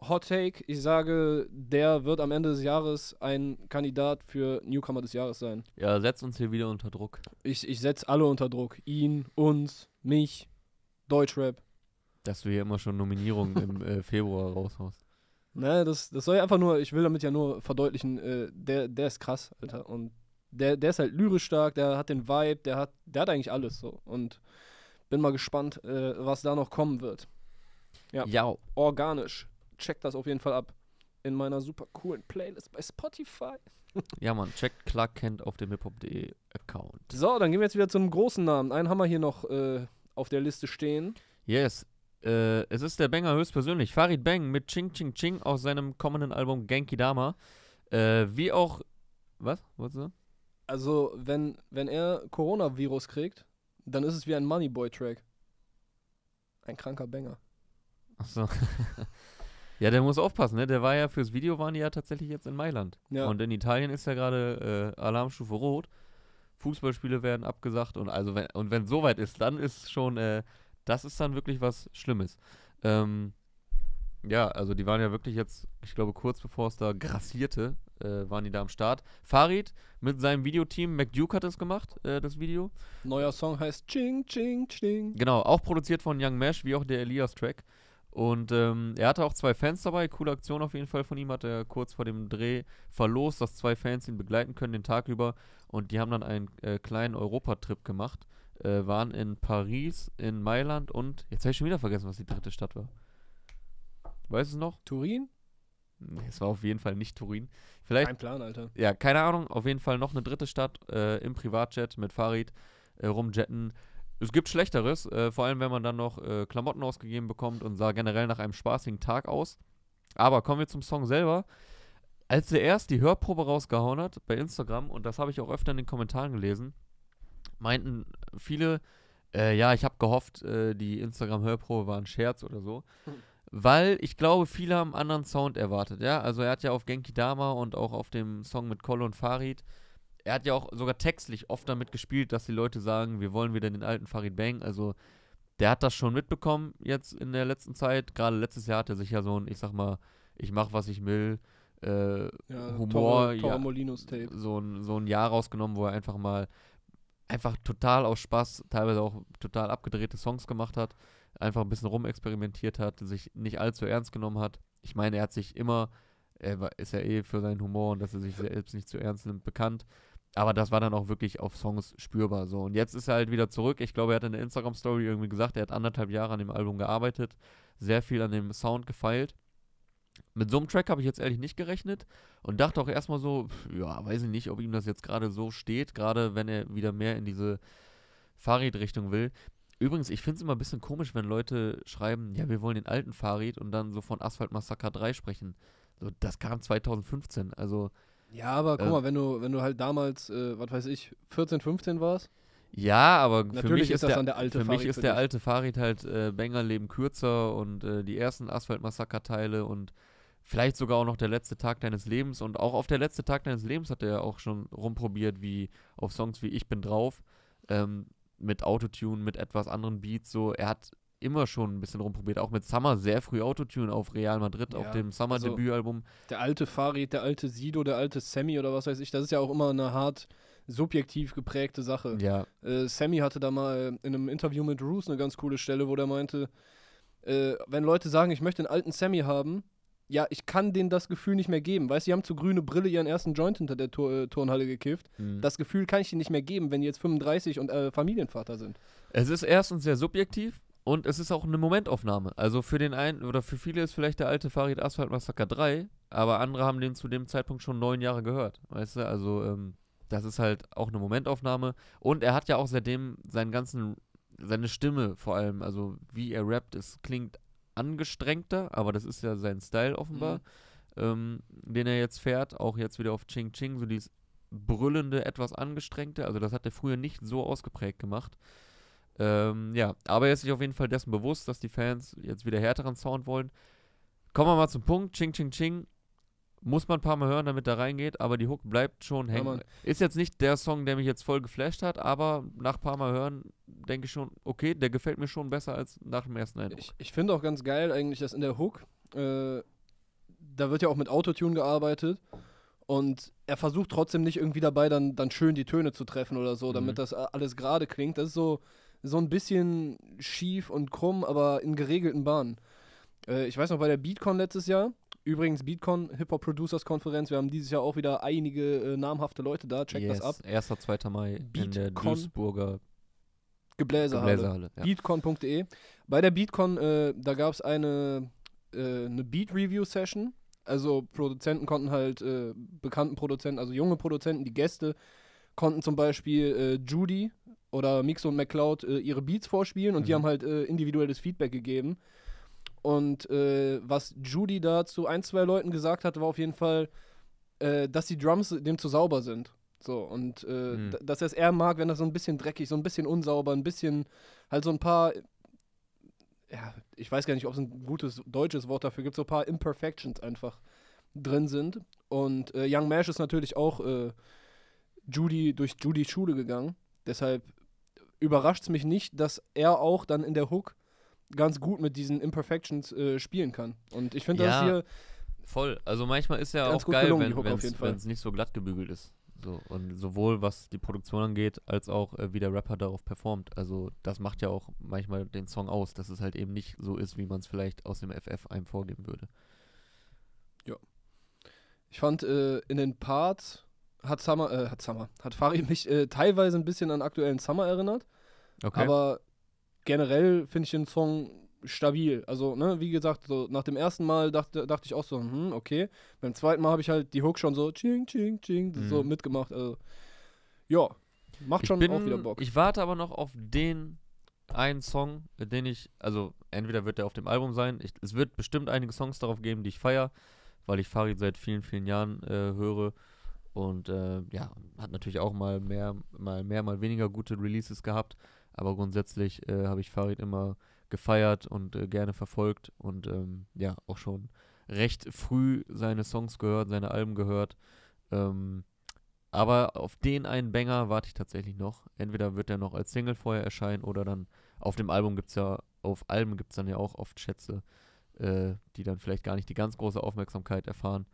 Hot Take, ich sage, der wird am Ende des Jahres ein Kandidat für Newcomer des Jahres sein. Ja, setzt uns hier wieder unter Druck. Ich, ich setze alle unter Druck. Ihn, uns, mich, Deutschrap. Dass du hier immer schon Nominierungen im äh, Februar raushaust. Ne, das, das soll ja einfach nur, ich will damit ja nur verdeutlichen, äh, der, der ist krass, Alter. Und der, der ist halt lyrisch stark, der hat den Vibe, der hat, der hat eigentlich alles so. Und bin mal gespannt, äh, was da noch kommen wird. Ja. Ja. Organisch. Checkt das auf jeden Fall ab. In meiner super coolen Playlist bei Spotify. Ja, Mann, checkt Clark Kent auf dem hiphop.de Account. So, dann gehen wir jetzt wieder zum großen Namen. Einen haben wir hier noch äh, auf der Liste stehen. Yes. Äh, es ist der Banger höchstpersönlich. Farid Bang mit Ching Ching Ching aus seinem kommenden Album Genki Dama. Äh, wie auch. Was? Du sagen? Also, wenn, wenn er Coronavirus kriegt, dann ist es wie ein Moneyboy-Track. Ein kranker Banger. Achso. ja, der muss aufpassen, ne? Der war ja fürs Video waren die ja tatsächlich jetzt in Mailand. Ja. Und in Italien ist ja gerade äh, Alarmstufe Rot. Fußballspiele werden abgesagt und also wenn und wenn soweit ist, dann ist schon, äh, das ist dann wirklich was Schlimmes. Ähm, ja, also die waren ja wirklich jetzt, ich glaube, kurz bevor es da grassierte, äh, waren die da am Start. Farid mit seinem Videoteam, McDuke hat es gemacht, äh, das Video. Neuer Song heißt Ching, Ching, Ching. Genau, auch produziert von Young Mesh, wie auch der Elias-Track. Und ähm, er hatte auch zwei Fans dabei, coole Aktion auf jeden Fall von ihm, hat er kurz vor dem Dreh verlost, dass zwei Fans ihn begleiten können den Tag über. Und die haben dann einen äh, kleinen Europatrip gemacht, äh, waren in Paris, in Mailand und, jetzt habe ich schon wieder vergessen, was die dritte Stadt war. Weißt du es noch? Turin? Nee, es war auf jeden Fall nicht Turin. Vielleicht Kein Plan, Alter. ja, keine Ahnung, auf jeden Fall noch eine dritte Stadt äh, im Privatjet mit Farid äh, rumjetten. Es gibt Schlechteres, äh, vor allem wenn man dann noch äh, Klamotten ausgegeben bekommt und sah generell nach einem spaßigen Tag aus. Aber kommen wir zum Song selber. Als er erst die Hörprobe rausgehauen hat bei Instagram, und das habe ich auch öfter in den Kommentaren gelesen, meinten viele, äh, ja, ich habe gehofft, äh, die Instagram-Hörprobe war ein Scherz oder so. Weil ich glaube, viele haben einen anderen Sound erwartet, ja. Also er hat ja auf Genki Dama und auch auf dem Song mit Kolle und Farid, er hat ja auch sogar textlich oft damit gespielt, dass die Leute sagen, wir wollen wieder den alten Farid Bang. Also der hat das schon mitbekommen jetzt in der letzten Zeit. Gerade letztes Jahr hat er sich ja so ein, ich sag mal, ich mach was ich will, äh, Ja, Humor, ja. Torre Molinos Tape. so ein, so ein Jahr rausgenommen, wo er einfach mal einfach total aus Spaß, teilweise auch total abgedrehte Songs gemacht hat, einfach ein bisschen rumexperimentiert hat, sich nicht allzu ernst genommen hat. Ich meine, er hat sich immer, er war, ist ja eh für seinen Humor und dass er sich selbst nicht zu ernst nimmt, bekannt. Aber das war dann auch wirklich auf Songs spürbar so. Und jetzt ist er halt wieder zurück. Ich glaube, er hat in der Instagram-Story irgendwie gesagt, er hat anderthalb Jahre an dem Album gearbeitet, sehr viel an dem Sound gefeilt. Mit so einem Track habe ich jetzt ehrlich nicht gerechnet und dachte auch erstmal so, ja, weiß ich nicht, ob ihm das jetzt gerade so steht, gerade wenn er wieder mehr in diese Farid-Richtung will. Übrigens, ich finde es immer ein bisschen komisch, wenn Leute schreiben, ja, wir wollen den alten Farid und dann so von Asphalt Massacre 3 sprechen. So, das kam 2015, also Ja, aber guck Äh, mal, wenn du, wenn du halt damals, äh, was weiß ich, 14, 15 warst, Ja, aber für Natürlich mich ist der, dann der alte für Farid mich ist für der alte Farid halt äh, Banger leben kürzer und äh, die ersten Asphaltmassaker-Teile und vielleicht sogar auch noch der letzte Tag deines Lebens und auch auf der letzte Tag deines Lebens hat er ja auch schon rumprobiert, wie auf Songs wie Ich bin drauf, ähm, mit Autotune, mit etwas anderen Beats, so, er hat immer schon ein bisschen rumprobiert, auch mit Summer sehr früh Autotune auf Real Madrid, auf Ja, dem also- Summer-Debütalbum. Der alte Farid, der alte Sido, der alte Sammy oder was weiß ich, das ist ja auch immer eine hart subjektiv geprägte Sache. ja, Äh, Sammy hatte da mal in einem Interview mit Roos eine ganz coole Stelle, wo der meinte, äh, wenn Leute sagen, ich möchte einen alten Sammy haben, ja, ich kann denen das Gefühl nicht mehr geben. Weißt du, die haben zu grüne Brille ihren ersten Joint hinter der Tor äh, Turnhalle gekifft. mhm. Das Gefühl kann ich ihnen nicht mehr geben, wenn die jetzt 35 und äh, Familienvater sind. Es ist erstens sehr subjektiv und es ist auch eine Momentaufnahme. Also für den einen oder für viele ist vielleicht der alte Farid Asphalt Massaker 3, aber andere haben den zu dem Zeitpunkt schon neun Jahre gehört. Weißt du, also ähm, das ist halt auch eine Momentaufnahme. Und er hat ja auch seitdem seinen ganzen, seine Stimme vor allem, also wie er rappt, es klingt angestrengter, aber das ist ja sein Style offenbar, ähm, den er jetzt fährt. Auch jetzt wieder auf Ching Ching, so dieses brüllende, etwas angestrengte. Also das hat er früher nicht so ausgeprägt gemacht. Ähm, ja, aber er ist sich auf jeden Fall dessen bewusst, dass die Fans jetzt wieder härteren Sound wollen. Kommen wir mal zum Punkt. Ching, ching, ching. Muss man ein paar Mal hören, damit er reingeht, aber die Hook bleibt schon hängen. Ist jetzt nicht der Song, der mich jetzt voll geflasht hat, aber nach ein paar Mal hören denke ich schon, okay, der gefällt mir schon besser als nach dem ersten Eindruck. Ich, ich finde auch ganz geil eigentlich, dass in der Hook, äh, da wird ja auch mit Autotune gearbeitet und er versucht trotzdem nicht irgendwie dabei dann, dann schön die Töne zu treffen oder so, damit Mhm. das alles gerade klingt. Das ist so, so ein bisschen schief und krumm, aber in geregelten Bahnen. Äh, ich weiß noch, bei der Beatcon letztes Jahr, übrigens Beatcon, Hip-Hop Producers Konferenz, wir haben dieses Jahr auch wieder einige äh, namhafte Leute da, check das ab. Erster, zweiter Mai in der Beatcon Duisburger Gebläsehalle. Gebläsehalle. Ja. Beatcon.de. Bei der Beatcon, äh, da gab es eine, äh, eine Beat-Review-Session. Also Produzenten konnten halt, äh, bekannten Produzenten, also junge Produzenten, die Gäste, konnten zum Beispiel äh, Judy oder Mixo und McCloud äh, ihre Beats vorspielen und die Mhm. haben halt äh, individuelles Feedback gegeben. Und was Judy da zu ein, zwei Leuten gesagt hat, war auf jeden Fall, dass die Drums dem zu sauber sind. So, und äh, Mhm. dass er es eher mag, wenn das so ein bisschen dreckig, so ein bisschen unsauber, ein bisschen, halt so ein paar, ja, ich weiß gar nicht, ob es ein gutes deutsches Wort dafür gibt, so ein paar Imperfections einfach drin sind. Und äh, Young Mash ist natürlich auch äh, Judy durch Judys Schule gegangen. Deshalb überrascht es mich nicht, dass er auch dann in der Hook ganz gut mit diesen Imperfections äh, spielen kann. Und ich finde das Ja, hier Voll. Also manchmal ist ja auch geil, gelungen, wenn es nicht so glatt gebügelt ist. So, und sowohl was die Produktion angeht, als auch äh, wie der Rapper darauf performt. Also das macht ja auch manchmal den Song aus, dass es halt eben nicht so ist, wie man es vielleicht aus dem FF einem vorgeben würde. Ich fand äh, in den Parts hat Summer, äh, hat Summer, hat Farid mich äh, teilweise ein bisschen an aktuellen Summer erinnert, Okay. aber generell finde ich den Song stabil. Also, ne, wie gesagt, so nach dem ersten Mal dachte, dachte ich auch so, hm, okay. Beim zweiten Mal habe ich halt die Hook schon so ching, ching, ching, so Mhm. mitgemacht. Also, ja, macht schon bin, auch wieder Bock. Ich warte aber noch auf den einen Song, den ich, also entweder wird der auf dem Album sein, ich, es wird bestimmt einige Songs darauf geben, die ich feiere, weil ich Farid seit vielen, vielen Jahren äh, höre und äh, ja, hat natürlich auch mal mehr, mal mehr, mal weniger gute Releases gehabt, aber grundsätzlich äh, habe ich Farid immer gefeiert und äh, gerne verfolgt und ähm, ja, auch schon recht früh seine Songs gehört, seine Alben gehört. Ähm, aber auf den einen Banger warte ich tatsächlich noch. Entweder wird er noch als Single vorher erscheinen oder dann auf dem Album gibt es ja, auf Alben gibt es dann ja auch oft Schätze, äh, die dann vielleicht gar nicht die ganz große Aufmerksamkeit erfahren.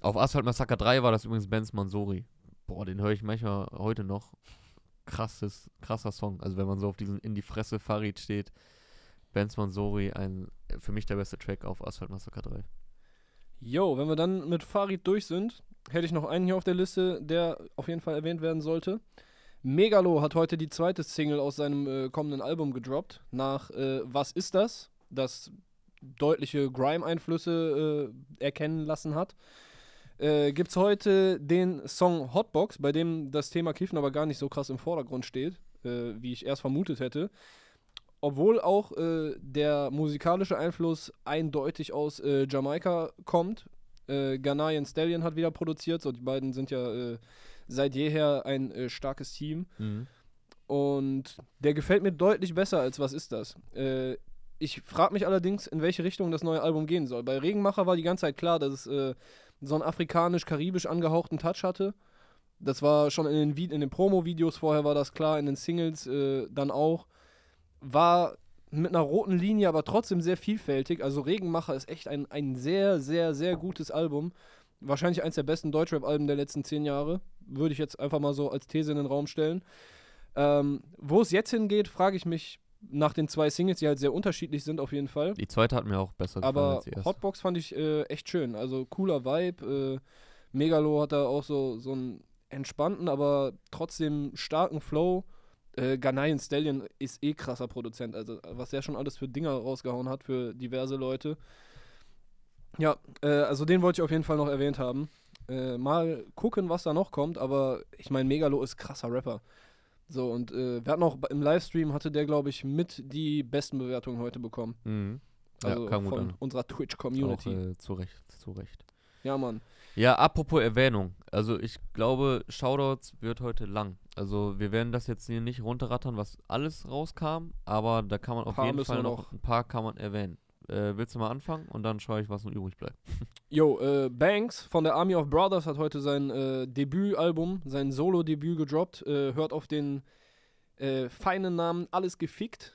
Auf Asphalt Massacre 3 war das übrigens Benz Mansori. Boah, den höre ich manchmal heute noch. Krasses, krasser Song. Also wenn man so auf diesen In die Fresse Farid steht, Benz Mansori, ein für mich der beste Track auf Asphalt Massacre 3. Jo, wenn wir dann mit Farid durch sind, hätte ich noch einen hier auf der Liste, der auf jeden Fall erwähnt werden sollte. Megalo hat heute die zweite Single aus seinem äh, kommenden Album gedroppt. Nach äh, Was ist das? Das deutliche Grime-Einflüsse äh, erkennen lassen hat. Äh, Gibt es heute den Song Hotbox, bei dem das Thema Kiffen aber gar nicht so krass im Vordergrund steht, äh, wie ich erst vermutet hätte. Obwohl auch äh, der musikalische Einfluss eindeutig aus äh, Jamaika kommt. Äh, Ghanaian Stallion hat wieder produziert, so die beiden sind ja äh, seit jeher ein äh, starkes Team. Mhm. Und der gefällt mir deutlich besser als Was ist das? Äh, ich frage mich allerdings, in welche Richtung das neue Album gehen soll. Bei Regenmacher war die ganze Zeit klar, dass es so einen afrikanisch-karibisch angehauchten Touch hatte. Das war schon in den, in den Promo-Videos vorher war das klar, in den Singles äh, dann auch. War mit einer roten Linie, aber trotzdem sehr vielfältig. Also Regenmacher ist echt ein, ein sehr, sehr, sehr gutes Album. Wahrscheinlich eins der besten Deutschrap-Alben der letzten zehn Jahre. Würde ich jetzt einfach mal so als These in den Raum stellen. Ähm, wo es jetzt hingeht, frage ich mich nach den zwei Singles, die halt sehr unterschiedlich sind auf jeden Fall. Die zweite hat mir auch besser gefallen Aber als die erste. Hotbox fand ich äh, echt schön. Also cooler Vibe. Äh, Megalo hat da auch so, so einen entspannten, aber trotzdem starken Flow. Äh, Ghanaian Stallion ist eh krasser Produzent. Also was der schon alles für Dinger rausgehauen hat für diverse Leute. Ja, äh, also den wollte ich auf jeden Fall noch erwähnt haben. Äh, mal gucken, was da noch kommt, aber ich meine, Megalo ist krasser Rapper. So, und äh, wir hatten auch im Livestream, hatte der, glaube ich, mit die besten Bewertungen heute bekommen. Mhm. Also ja, kam von an. unserer Twitch-Community. äh, zu Recht, zu Recht. Ja, Mann. Ja, apropos Erwähnung. Also ich glaube, Shoutouts wird heute lang. Also wir werden das jetzt hier nicht runterrattern, was alles rauskam, aber da kann man auf jeden Fall noch, noch. ein paar kann man erwähnen. Äh, willst du mal anfangen und dann schaue ich, was noch übrig bleibt. Yo, äh, Banks von der Army of Brothers hat heute sein äh, Debütalbum, sein Solo-Debüt gedroppt. Äh, hört auf den äh, feinen Namen Alles gefickt.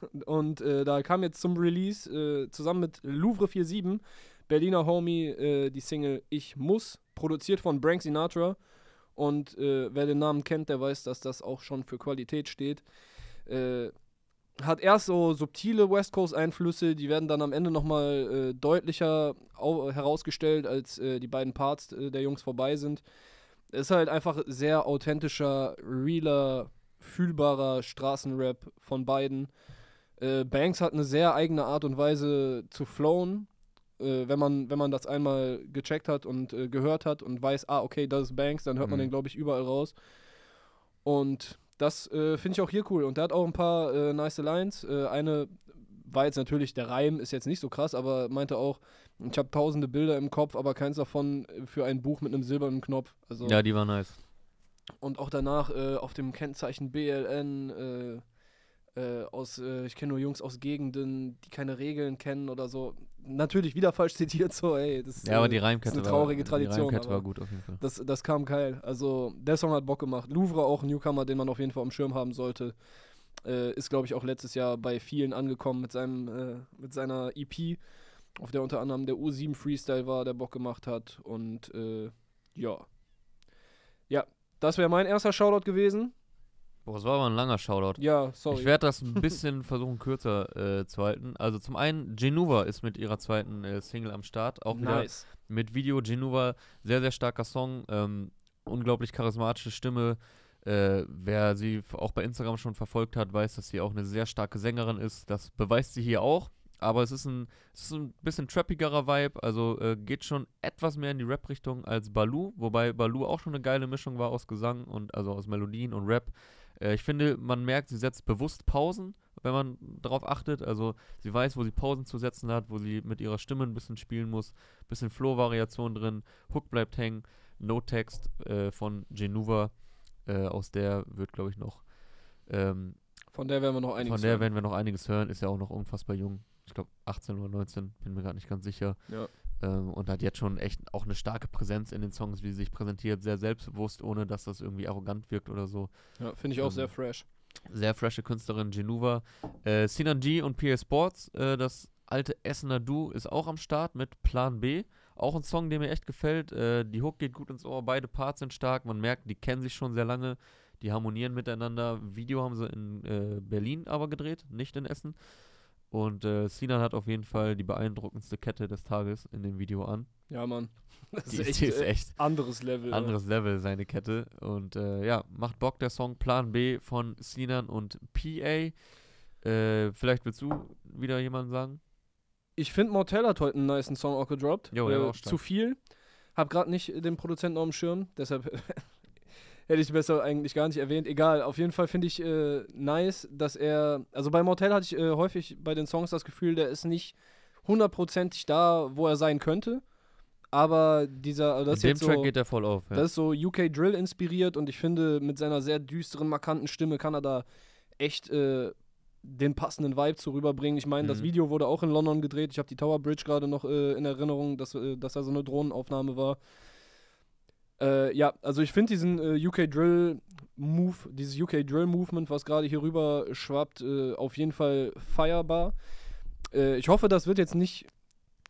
Und äh, da kam jetzt zum Release zusammen mit Louvre 47, Berliner Homie, die Single Ich Muss, produziert von Brank Sinatra. Und wer den Namen kennt, der weiß, dass das auch schon für Qualität steht. Hat erst so subtile West Coast-Einflüsse, die werden dann am Ende nochmal äh, deutlicher au herausgestellt, als äh, die beiden Parts äh, der Jungs vorbei sind. Es ist halt einfach sehr authentischer, realer, fühlbarer Straßenrap von beiden. Äh, Banks hat eine sehr eigene Art und Weise zu flowen, äh, wenn, man, wenn man das einmal gecheckt hat und äh, gehört hat und weiß, ah, okay, das ist Banks, dann hört man Mhm. den, glaube ich, überall raus. Und das äh, finde ich auch hier cool. Und der hat auch ein paar äh, nice Lines. Äh, eine war jetzt natürlich, der Reim ist jetzt nicht so krass, aber meinte auch, ich habe tausende Bilder im Kopf, aber keins davon für ein Buch mit einem silbernen Knopf. Also Ja, die war nice. und auch danach äh, auf dem Kennzeichen BLN äh, äh, aus, äh, ich kenne nur Jungs aus Gegenden, die keine Regeln kennen oder so. Natürlich wieder falsch zitiert, so, ey. Das, Ja, aber äh, die Reimkette eine war, traurige Die Tradition, Reimkette war gut auf jeden Fall. das, das kam geil. Also, der Song hat Bock gemacht. Louvre auch ein Newcomer, den man auf jeden Fall am Schirm haben sollte. Äh, ist, glaube ich, auch letztes Jahr bei vielen angekommen mit, seinem, äh, mit seiner EP, auf der unter anderem der U7 Freestyle war, der Bock gemacht hat. Und äh, ja. Ja, das wäre mein erster Shoutout gewesen. Boah, das war aber ein langer Shoutout. Ja, sorry. Ich werde das ein bisschen versuchen kürzer äh, zu halten. Also zum einen, Genuva ist mit ihrer zweiten äh, Single am Start. Auch wieder nice. mit Video. Genuva, sehr, sehr starker Song. Ähm, unglaublich charismatische Stimme. Äh, wer sie auch bei Instagram schon verfolgt hat, weiß, dass sie auch eine sehr starke Sängerin ist. Das beweist sie hier auch. Aber es ist ein, es ist ein bisschen trappigerer Vibe. Also äh, geht schon etwas mehr in die Rap-Richtung als Balu. Wobei Balu auch schon eine geile Mischung war aus Gesang und also aus Melodien und Rap. Äh, ich finde, man merkt, sie setzt bewusst Pausen, wenn man darauf achtet. Also sie weiß, wo sie Pausen zu setzen hat, wo sie mit ihrer Stimme ein bisschen spielen muss. Bisschen Flow-Variation drin. Hook bleibt hängen. No-Text äh, von Genuva. Äh, aus der wird, glaube ich, noch. Ähm, Von der werden wir noch einiges von der hören. werden wir noch einiges hören. Ist ja auch noch unfassbar jung. Ich glaube 18 oder 19, bin mir gerade nicht ganz sicher. Ja. Ähm, und hat jetzt schon echt auch eine starke Präsenz in den Songs, wie sie sich präsentiert. Sehr selbstbewusst, ohne dass das irgendwie arrogant wirkt oder so. Ja, finde ich auch Ähm, sehr fresh. Sehr frische Künstlerin Genuva. Äh, Sinan G und PA Sports, äh, das alte Essener Du, ist auch am Start mit Plan B. Auch ein Song, der mir echt gefällt. Äh, die Hook geht gut ins Ohr, beide Parts sind stark. Man merkt, die kennen sich schon sehr lange. Die harmonieren miteinander. Video haben sie in äh, Berlin aber gedreht, nicht in Essen. Und äh, Sinan hat auf jeden Fall die beeindruckendste Kette des Tages in dem Video an. Ja, Mann. Das Die ist echt, die ist äh, echt anderes Level. anderes Level, seine Kette. Und äh, ja, macht Bock der Song Plan B von Sinan und PA. Äh, vielleicht willst du wieder jemanden sagen? Ich finde, Mortel hat heute einen niceen Song auch gedroppt. Jo, der war äh, auch stark. zu viel. Hab gerade nicht den Produzenten auf dem Schirm, deshalb hätte ich besser eigentlich gar nicht erwähnt. Egal, auf jeden Fall finde ich äh, nice, dass er. Also bei Mortel hatte ich äh, häufig bei den Songs das Gefühl, der ist nicht hundertprozentig da, wo er sein könnte. aber dieser, also das ist dem Track so, geht der voll auf. Ja. das ist so UK Drill inspiriert und ich finde, mit seiner sehr düsteren, markanten Stimme kann er da echt äh, den passenden Vibe zu rüberbringen. Ich meine, das Mhm. Video wurde auch in London gedreht. Ich habe die Tower Bridge gerade noch äh, in Erinnerung, dass, äh, dass da so eine Drohnenaufnahme war. Äh, ja, also ich finde diesen äh, UK Drill Move, dieses UK Drill Movement, was gerade hier rüber schwappt, äh, auf jeden Fall feierbar. Äh, ich hoffe, das wird jetzt nicht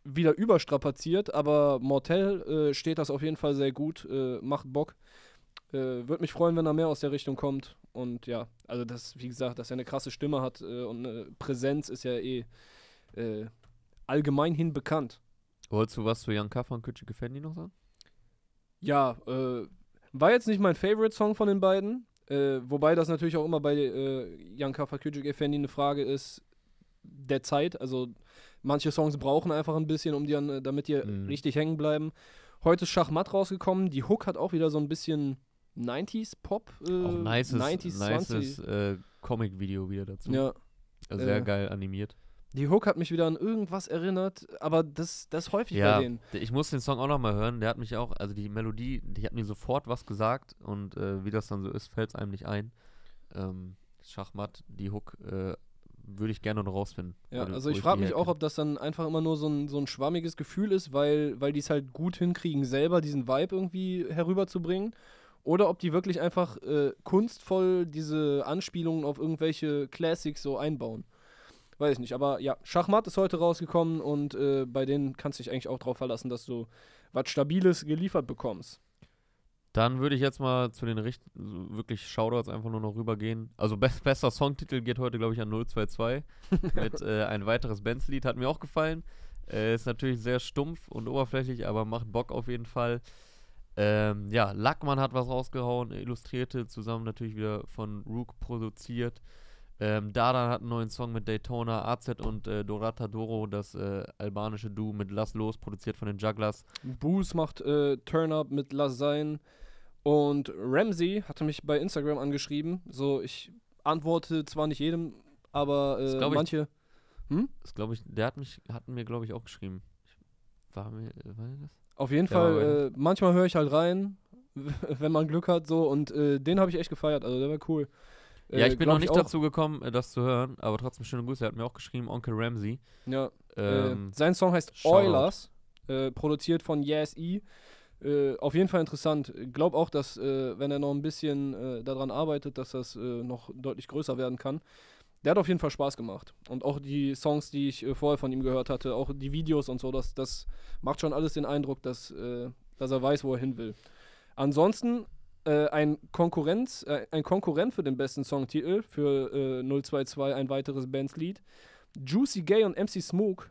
wieder überstrapaziert, aber Mortel äh, steht das auf jeden Fall sehr gut, äh, macht Bock. Würde mich freuen, wenn da mehr aus der Richtung kommt. Und ja, also das, wie gesagt, dass er eine krasse Stimme hat und eine Präsenz ist ja eh äh, allgemeinhin bekannt. Wolltest du was zu Young Kaffer und Küche Fendi noch sagen? Ja, äh, war jetzt nicht mein Favorite-Song von den beiden. Äh, wobei das natürlich auch immer bei äh, Janka Fakücük Efendi eine Frage ist der Zeit. Also manche Songs brauchen einfach ein bisschen, um die an, damit die Mhm. richtig hängen bleiben. Heute ist Schachmatt rausgekommen. Die Hook hat auch wieder so ein bisschen 90s Pop. Äh, Auch nices, 90s, nices äh, Comic-Video wieder dazu. Ja, Also sehr äh, geil animiert. Die Hook hat mich wieder an irgendwas erinnert, aber das, das häufig Ja, bei denen. ich muss den Song auch nochmal hören. Der hat mich auch, also die Melodie, die hat mir sofort was gesagt und äh, wie das dann so ist, fällt es einem nicht ein. Ähm, Schachmatt, die Hook, äh, würde ich gerne noch rausfinden. Ja, wo- also ich frage mich auch, ob das dann einfach immer nur so ein, so ein schwammiges Gefühl ist, weil, weil die es halt gut hinkriegen, selber diesen Vibe irgendwie herüberzubringen. Oder ob die wirklich einfach äh, kunstvoll diese Anspielungen auf irgendwelche Classics so einbauen. Weiß ich nicht, aber ja, Schachmatt ist heute rausgekommen und äh, bei denen kannst du dich eigentlich auch drauf verlassen, dass du was Stabiles geliefert bekommst. Dann würde ich jetzt mal zu den richt wirklich Shoutouts einfach nur noch rübergehen. Also best bester Songtitel geht heute, glaube ich, an 022 mit äh, ein weiteres Bands-Lied. Hat mir auch gefallen. Äh, ist natürlich sehr stumpf und oberflächlich, aber macht Bock auf jeden Fall. Ähm, ja, Lackmann hat was rausgehauen, Illustrierte, zusammen natürlich wieder von Rook produziert. Ähm, Dadan hat einen neuen Song mit Daytona, AZ und äh, Dorata Doro, das äh, albanische Duo mit Lass Los, produziert von den Jugglers. Boost macht äh, Turn Up mit Lass Sein. Und Ramsey hatte mich bei Instagram angeschrieben. So, ich antworte zwar nicht jedem, aber Das äh, ich- manche. Das glaube ich, der hat mich, hat mir, glaube ich, auch geschrieben. Ich, war mir, äh, war der das? Auf jeden aber Fall, äh, manchmal höre ich halt rein, wenn man Glück hat, so. Und äh, den habe ich echt gefeiert. Also, der war cool. Ja, Äh, ich bin noch nicht dazu gekommen, äh, das zu hören, aber trotzdem schöne Grüße. Er hat mir auch geschrieben, Onkel Ramsey. Ja, Ähm, äh, sein Song heißt Shoutout. Oilers, produziert von Yes E. Äh, auf jeden Fall interessant. Glaub auch, dass, äh, wenn er noch ein bisschen äh, daran arbeitet, dass das noch deutlich größer werden kann. Der hat auf jeden Fall Spaß gemacht. Und auch die Songs, die ich vorher von ihm gehört hatte, auch die Videos und so, das, das macht schon alles den Eindruck, dass, dass er weiß, wo er hin will. Ansonsten äh, ein, Konkurrenz, äh, ein Konkurrent für den besten Songtitel für äh, 022, ein weiteres Bandslied. Juicy Gay und MC Smoke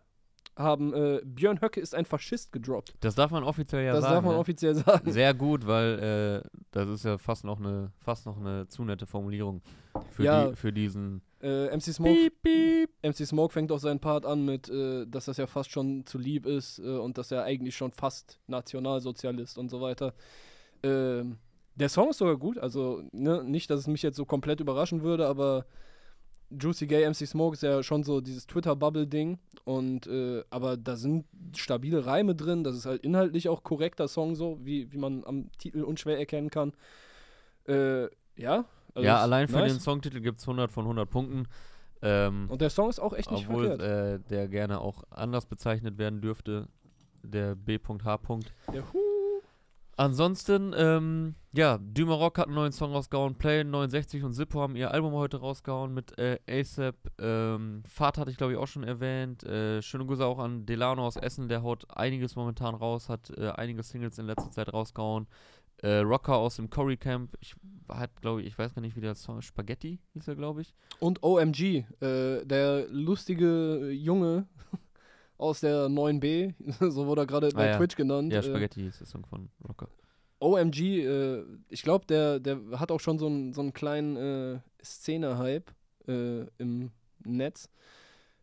haben äh, Björn Höcke ist ein Faschist gedroppt. das darf man offiziell ja das sagen. darf man ne? offiziell sagen. Sehr gut, weil äh, das ist ja fast noch eine, fast noch eine zu nette Formulierung für, Ja. die, für diesen. Äh, MC, Smoke, MC Smoke fängt auch seinen Part an mit, äh, dass das ja fast schon zu lieb ist äh, und dass er eigentlich schon fast Nationalsozialist und so weiter. Ähm, der Song ist sogar gut, also ne, nicht, dass es mich jetzt so komplett überraschen würde, aber Juicy Gay MC Smoke ist ja schon so dieses Twitter-Bubble-Ding und äh, aber da sind stabile Reime drin, das ist halt inhaltlich auch korrekter Song so, wie, wie man am Titel unschwer erkennen kann. Äh, ja. also ja, allein für nice. den Songtitel gibt es 100 von 100 Punkten. Ähm, Und der Song ist auch echt nicht obwohl verkehrt. äh, der gerne auch anders bezeichnet werden dürfte. Der B.H. Der Hu Ansonsten, ähm, ja, Dümerock hat einen neuen Song rausgehauen, Play 69 und Zippo haben ihr Album heute rausgehauen mit äh, ASAP. Ähm, Fahrt hatte ich glaube ich auch schon erwähnt. Äh, schöne Grüße auch an Delano aus Essen, der haut einiges momentan raus, hat äh, einige Singles in letzter Zeit rausgehauen. Äh, Rocker aus dem Cory Camp, ich hat glaube ich, ich weiß gar nicht wie der Song Spaghetti hieß er glaube ich. Und OMG, äh, der lustige Junge aus der 9b, so wurde er gerade bei Ah, ja. Twitch genannt. Ja, äh, Spaghetti hieß der Song von Rocker. OMG, äh, ich glaube, der, der hat auch schon so einen, so einen kleinen äh, Szene-Hype äh, im Netz.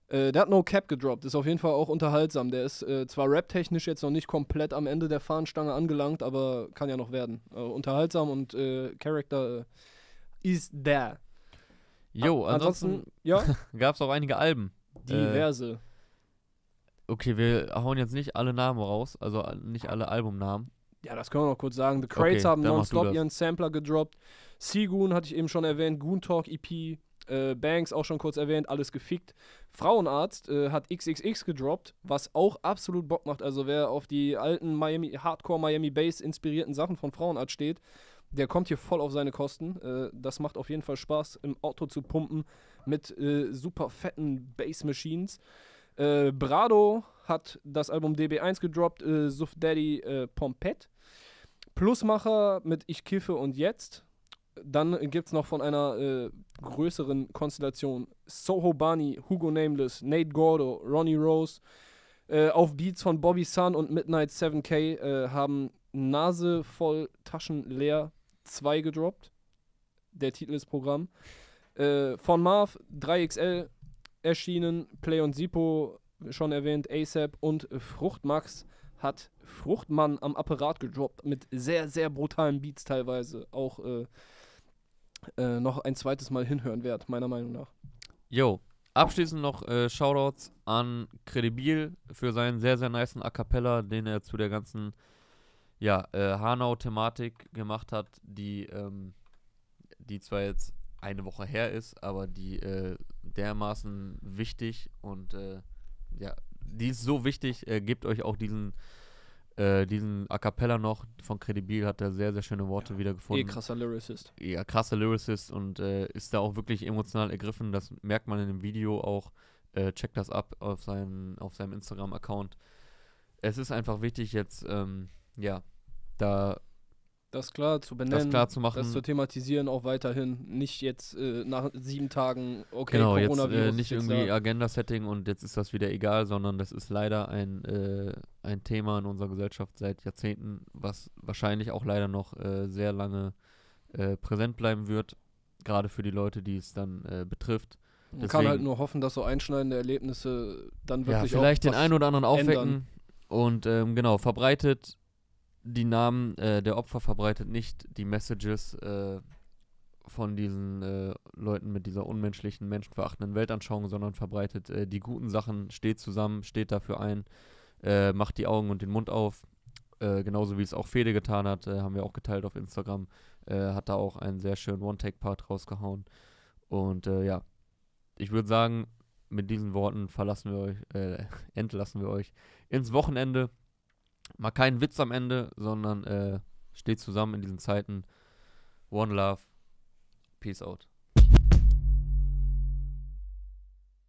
Äh, der hat No Cap gedroppt, ist auf jeden Fall auch unterhaltsam. Der ist äh, zwar rap-technisch jetzt noch nicht komplett am Ende der Fahnenstange angelangt, aber kann ja noch werden. Unterhaltsam und äh, Character is there. Jo, A- ansonsten ja, gab es auch einige Alben. diverse. Okay, wir hauen jetzt nicht alle Namen raus, also nicht alle Albumnamen. Ja, das können wir noch kurz sagen. The Crates Okay, haben nonstop ihren Sampler gedroppt. Seagoon hatte ich eben schon erwähnt. Goon Talk EP. Äh, Banks auch schon kurz erwähnt. Alles gefickt. Frauenarzt äh, hat XXX gedroppt, was auch absolut Bock macht. Also wer auf die alten Miami, Hardcore Miami Bass inspirierten Sachen von Frauenarzt steht, der kommt hier voll auf seine Kosten. Äh, das macht auf jeden Fall Spaß, im Auto zu pumpen mit äh, super fetten Bass-Machines. Äh, Brado hat das Album DB1 gedroppt, äh, Suf Daddy äh, Pompette. Plusmacher mit Ich kiffe und jetzt. Dann gibt es noch von einer äh, größeren Konstellation Soho Bunny, Hugo Nameless, Nate Gordo, Ronnie Rose. Äh, auf Beats von Bobby Sun und Midnight 7K äh, haben Nase voll, Taschen leer 2 gedroppt. Der Titel ist Programm. Äh, von Marv 3XL erschienen, Play und Sipo schon erwähnt, ASAP und Fruchtmax hat Fruchtmann am Apparat gedroppt mit sehr, sehr brutalen Beats teilweise. Auch äh, äh, noch ein zweites Mal hinhören wert, meiner Meinung nach. Jo, abschließend noch äh, Shoutouts an Credibil für seinen sehr, sehr niceen A Cappella, den er zu der ganzen ja, äh, Hanau-Thematik gemacht hat, die, ähm, die zwar jetzt eine Woche her ist, aber die äh, dermaßen wichtig und äh, ja, die ist so wichtig, äh, gebt euch auch diesen äh, diesen A Cappella noch von Credibil hat er sehr, sehr schöne Worte Ja, wiedergefunden Eh krasser Lyricist. ja, krasser Lyricist und äh, ist da auch wirklich emotional ergriffen. Das merkt man in dem Video auch. Äh, checkt das ab auf, seinen, auf seinem Instagram-Account. Es ist einfach wichtig, jetzt, ähm, ja, da Das klar zu benennen, das klar zu machen. das zu thematisieren auch weiterhin. Nicht jetzt äh, nach sieben Tagen, okay, genau, jetzt Coronavirus äh, nicht jetzt irgendwie da. Agenda-Setting und jetzt ist das wieder egal, sondern das ist leider ein, äh, ein Thema in unserer Gesellschaft seit Jahrzehnten, was wahrscheinlich auch leider noch äh, sehr lange äh, präsent bleiben wird. Gerade für die Leute, die es dann äh, betrifft. Man kann halt deswegen- nur hoffen, dass so einschneidende Erlebnisse dann Ja, wirklich vielleicht auch den einen oder anderen aufwecken. ändern. Und ähm, genau, verbreitet die Namen äh, der Opfer, verbreitet nicht die Messages äh, von diesen äh, Leuten mit dieser unmenschlichen, menschenverachtenden Weltanschauung, sondern verbreitet äh, die guten Sachen, steht zusammen, steht dafür ein, äh, macht die Augen und den Mund auf. Äh, genauso wie es auch Fede getan hat, haben wir auch geteilt auf Instagram. Hat da auch einen sehr schönen One-Take-Part rausgehauen. Und ja, ich würde sagen, mit diesen Worten verlassen wir euch, entlassen wir euch ins Wochenende. Mal kein Witz am Ende, sondern äh, steht zusammen in diesen Zeiten. One Love. Peace out.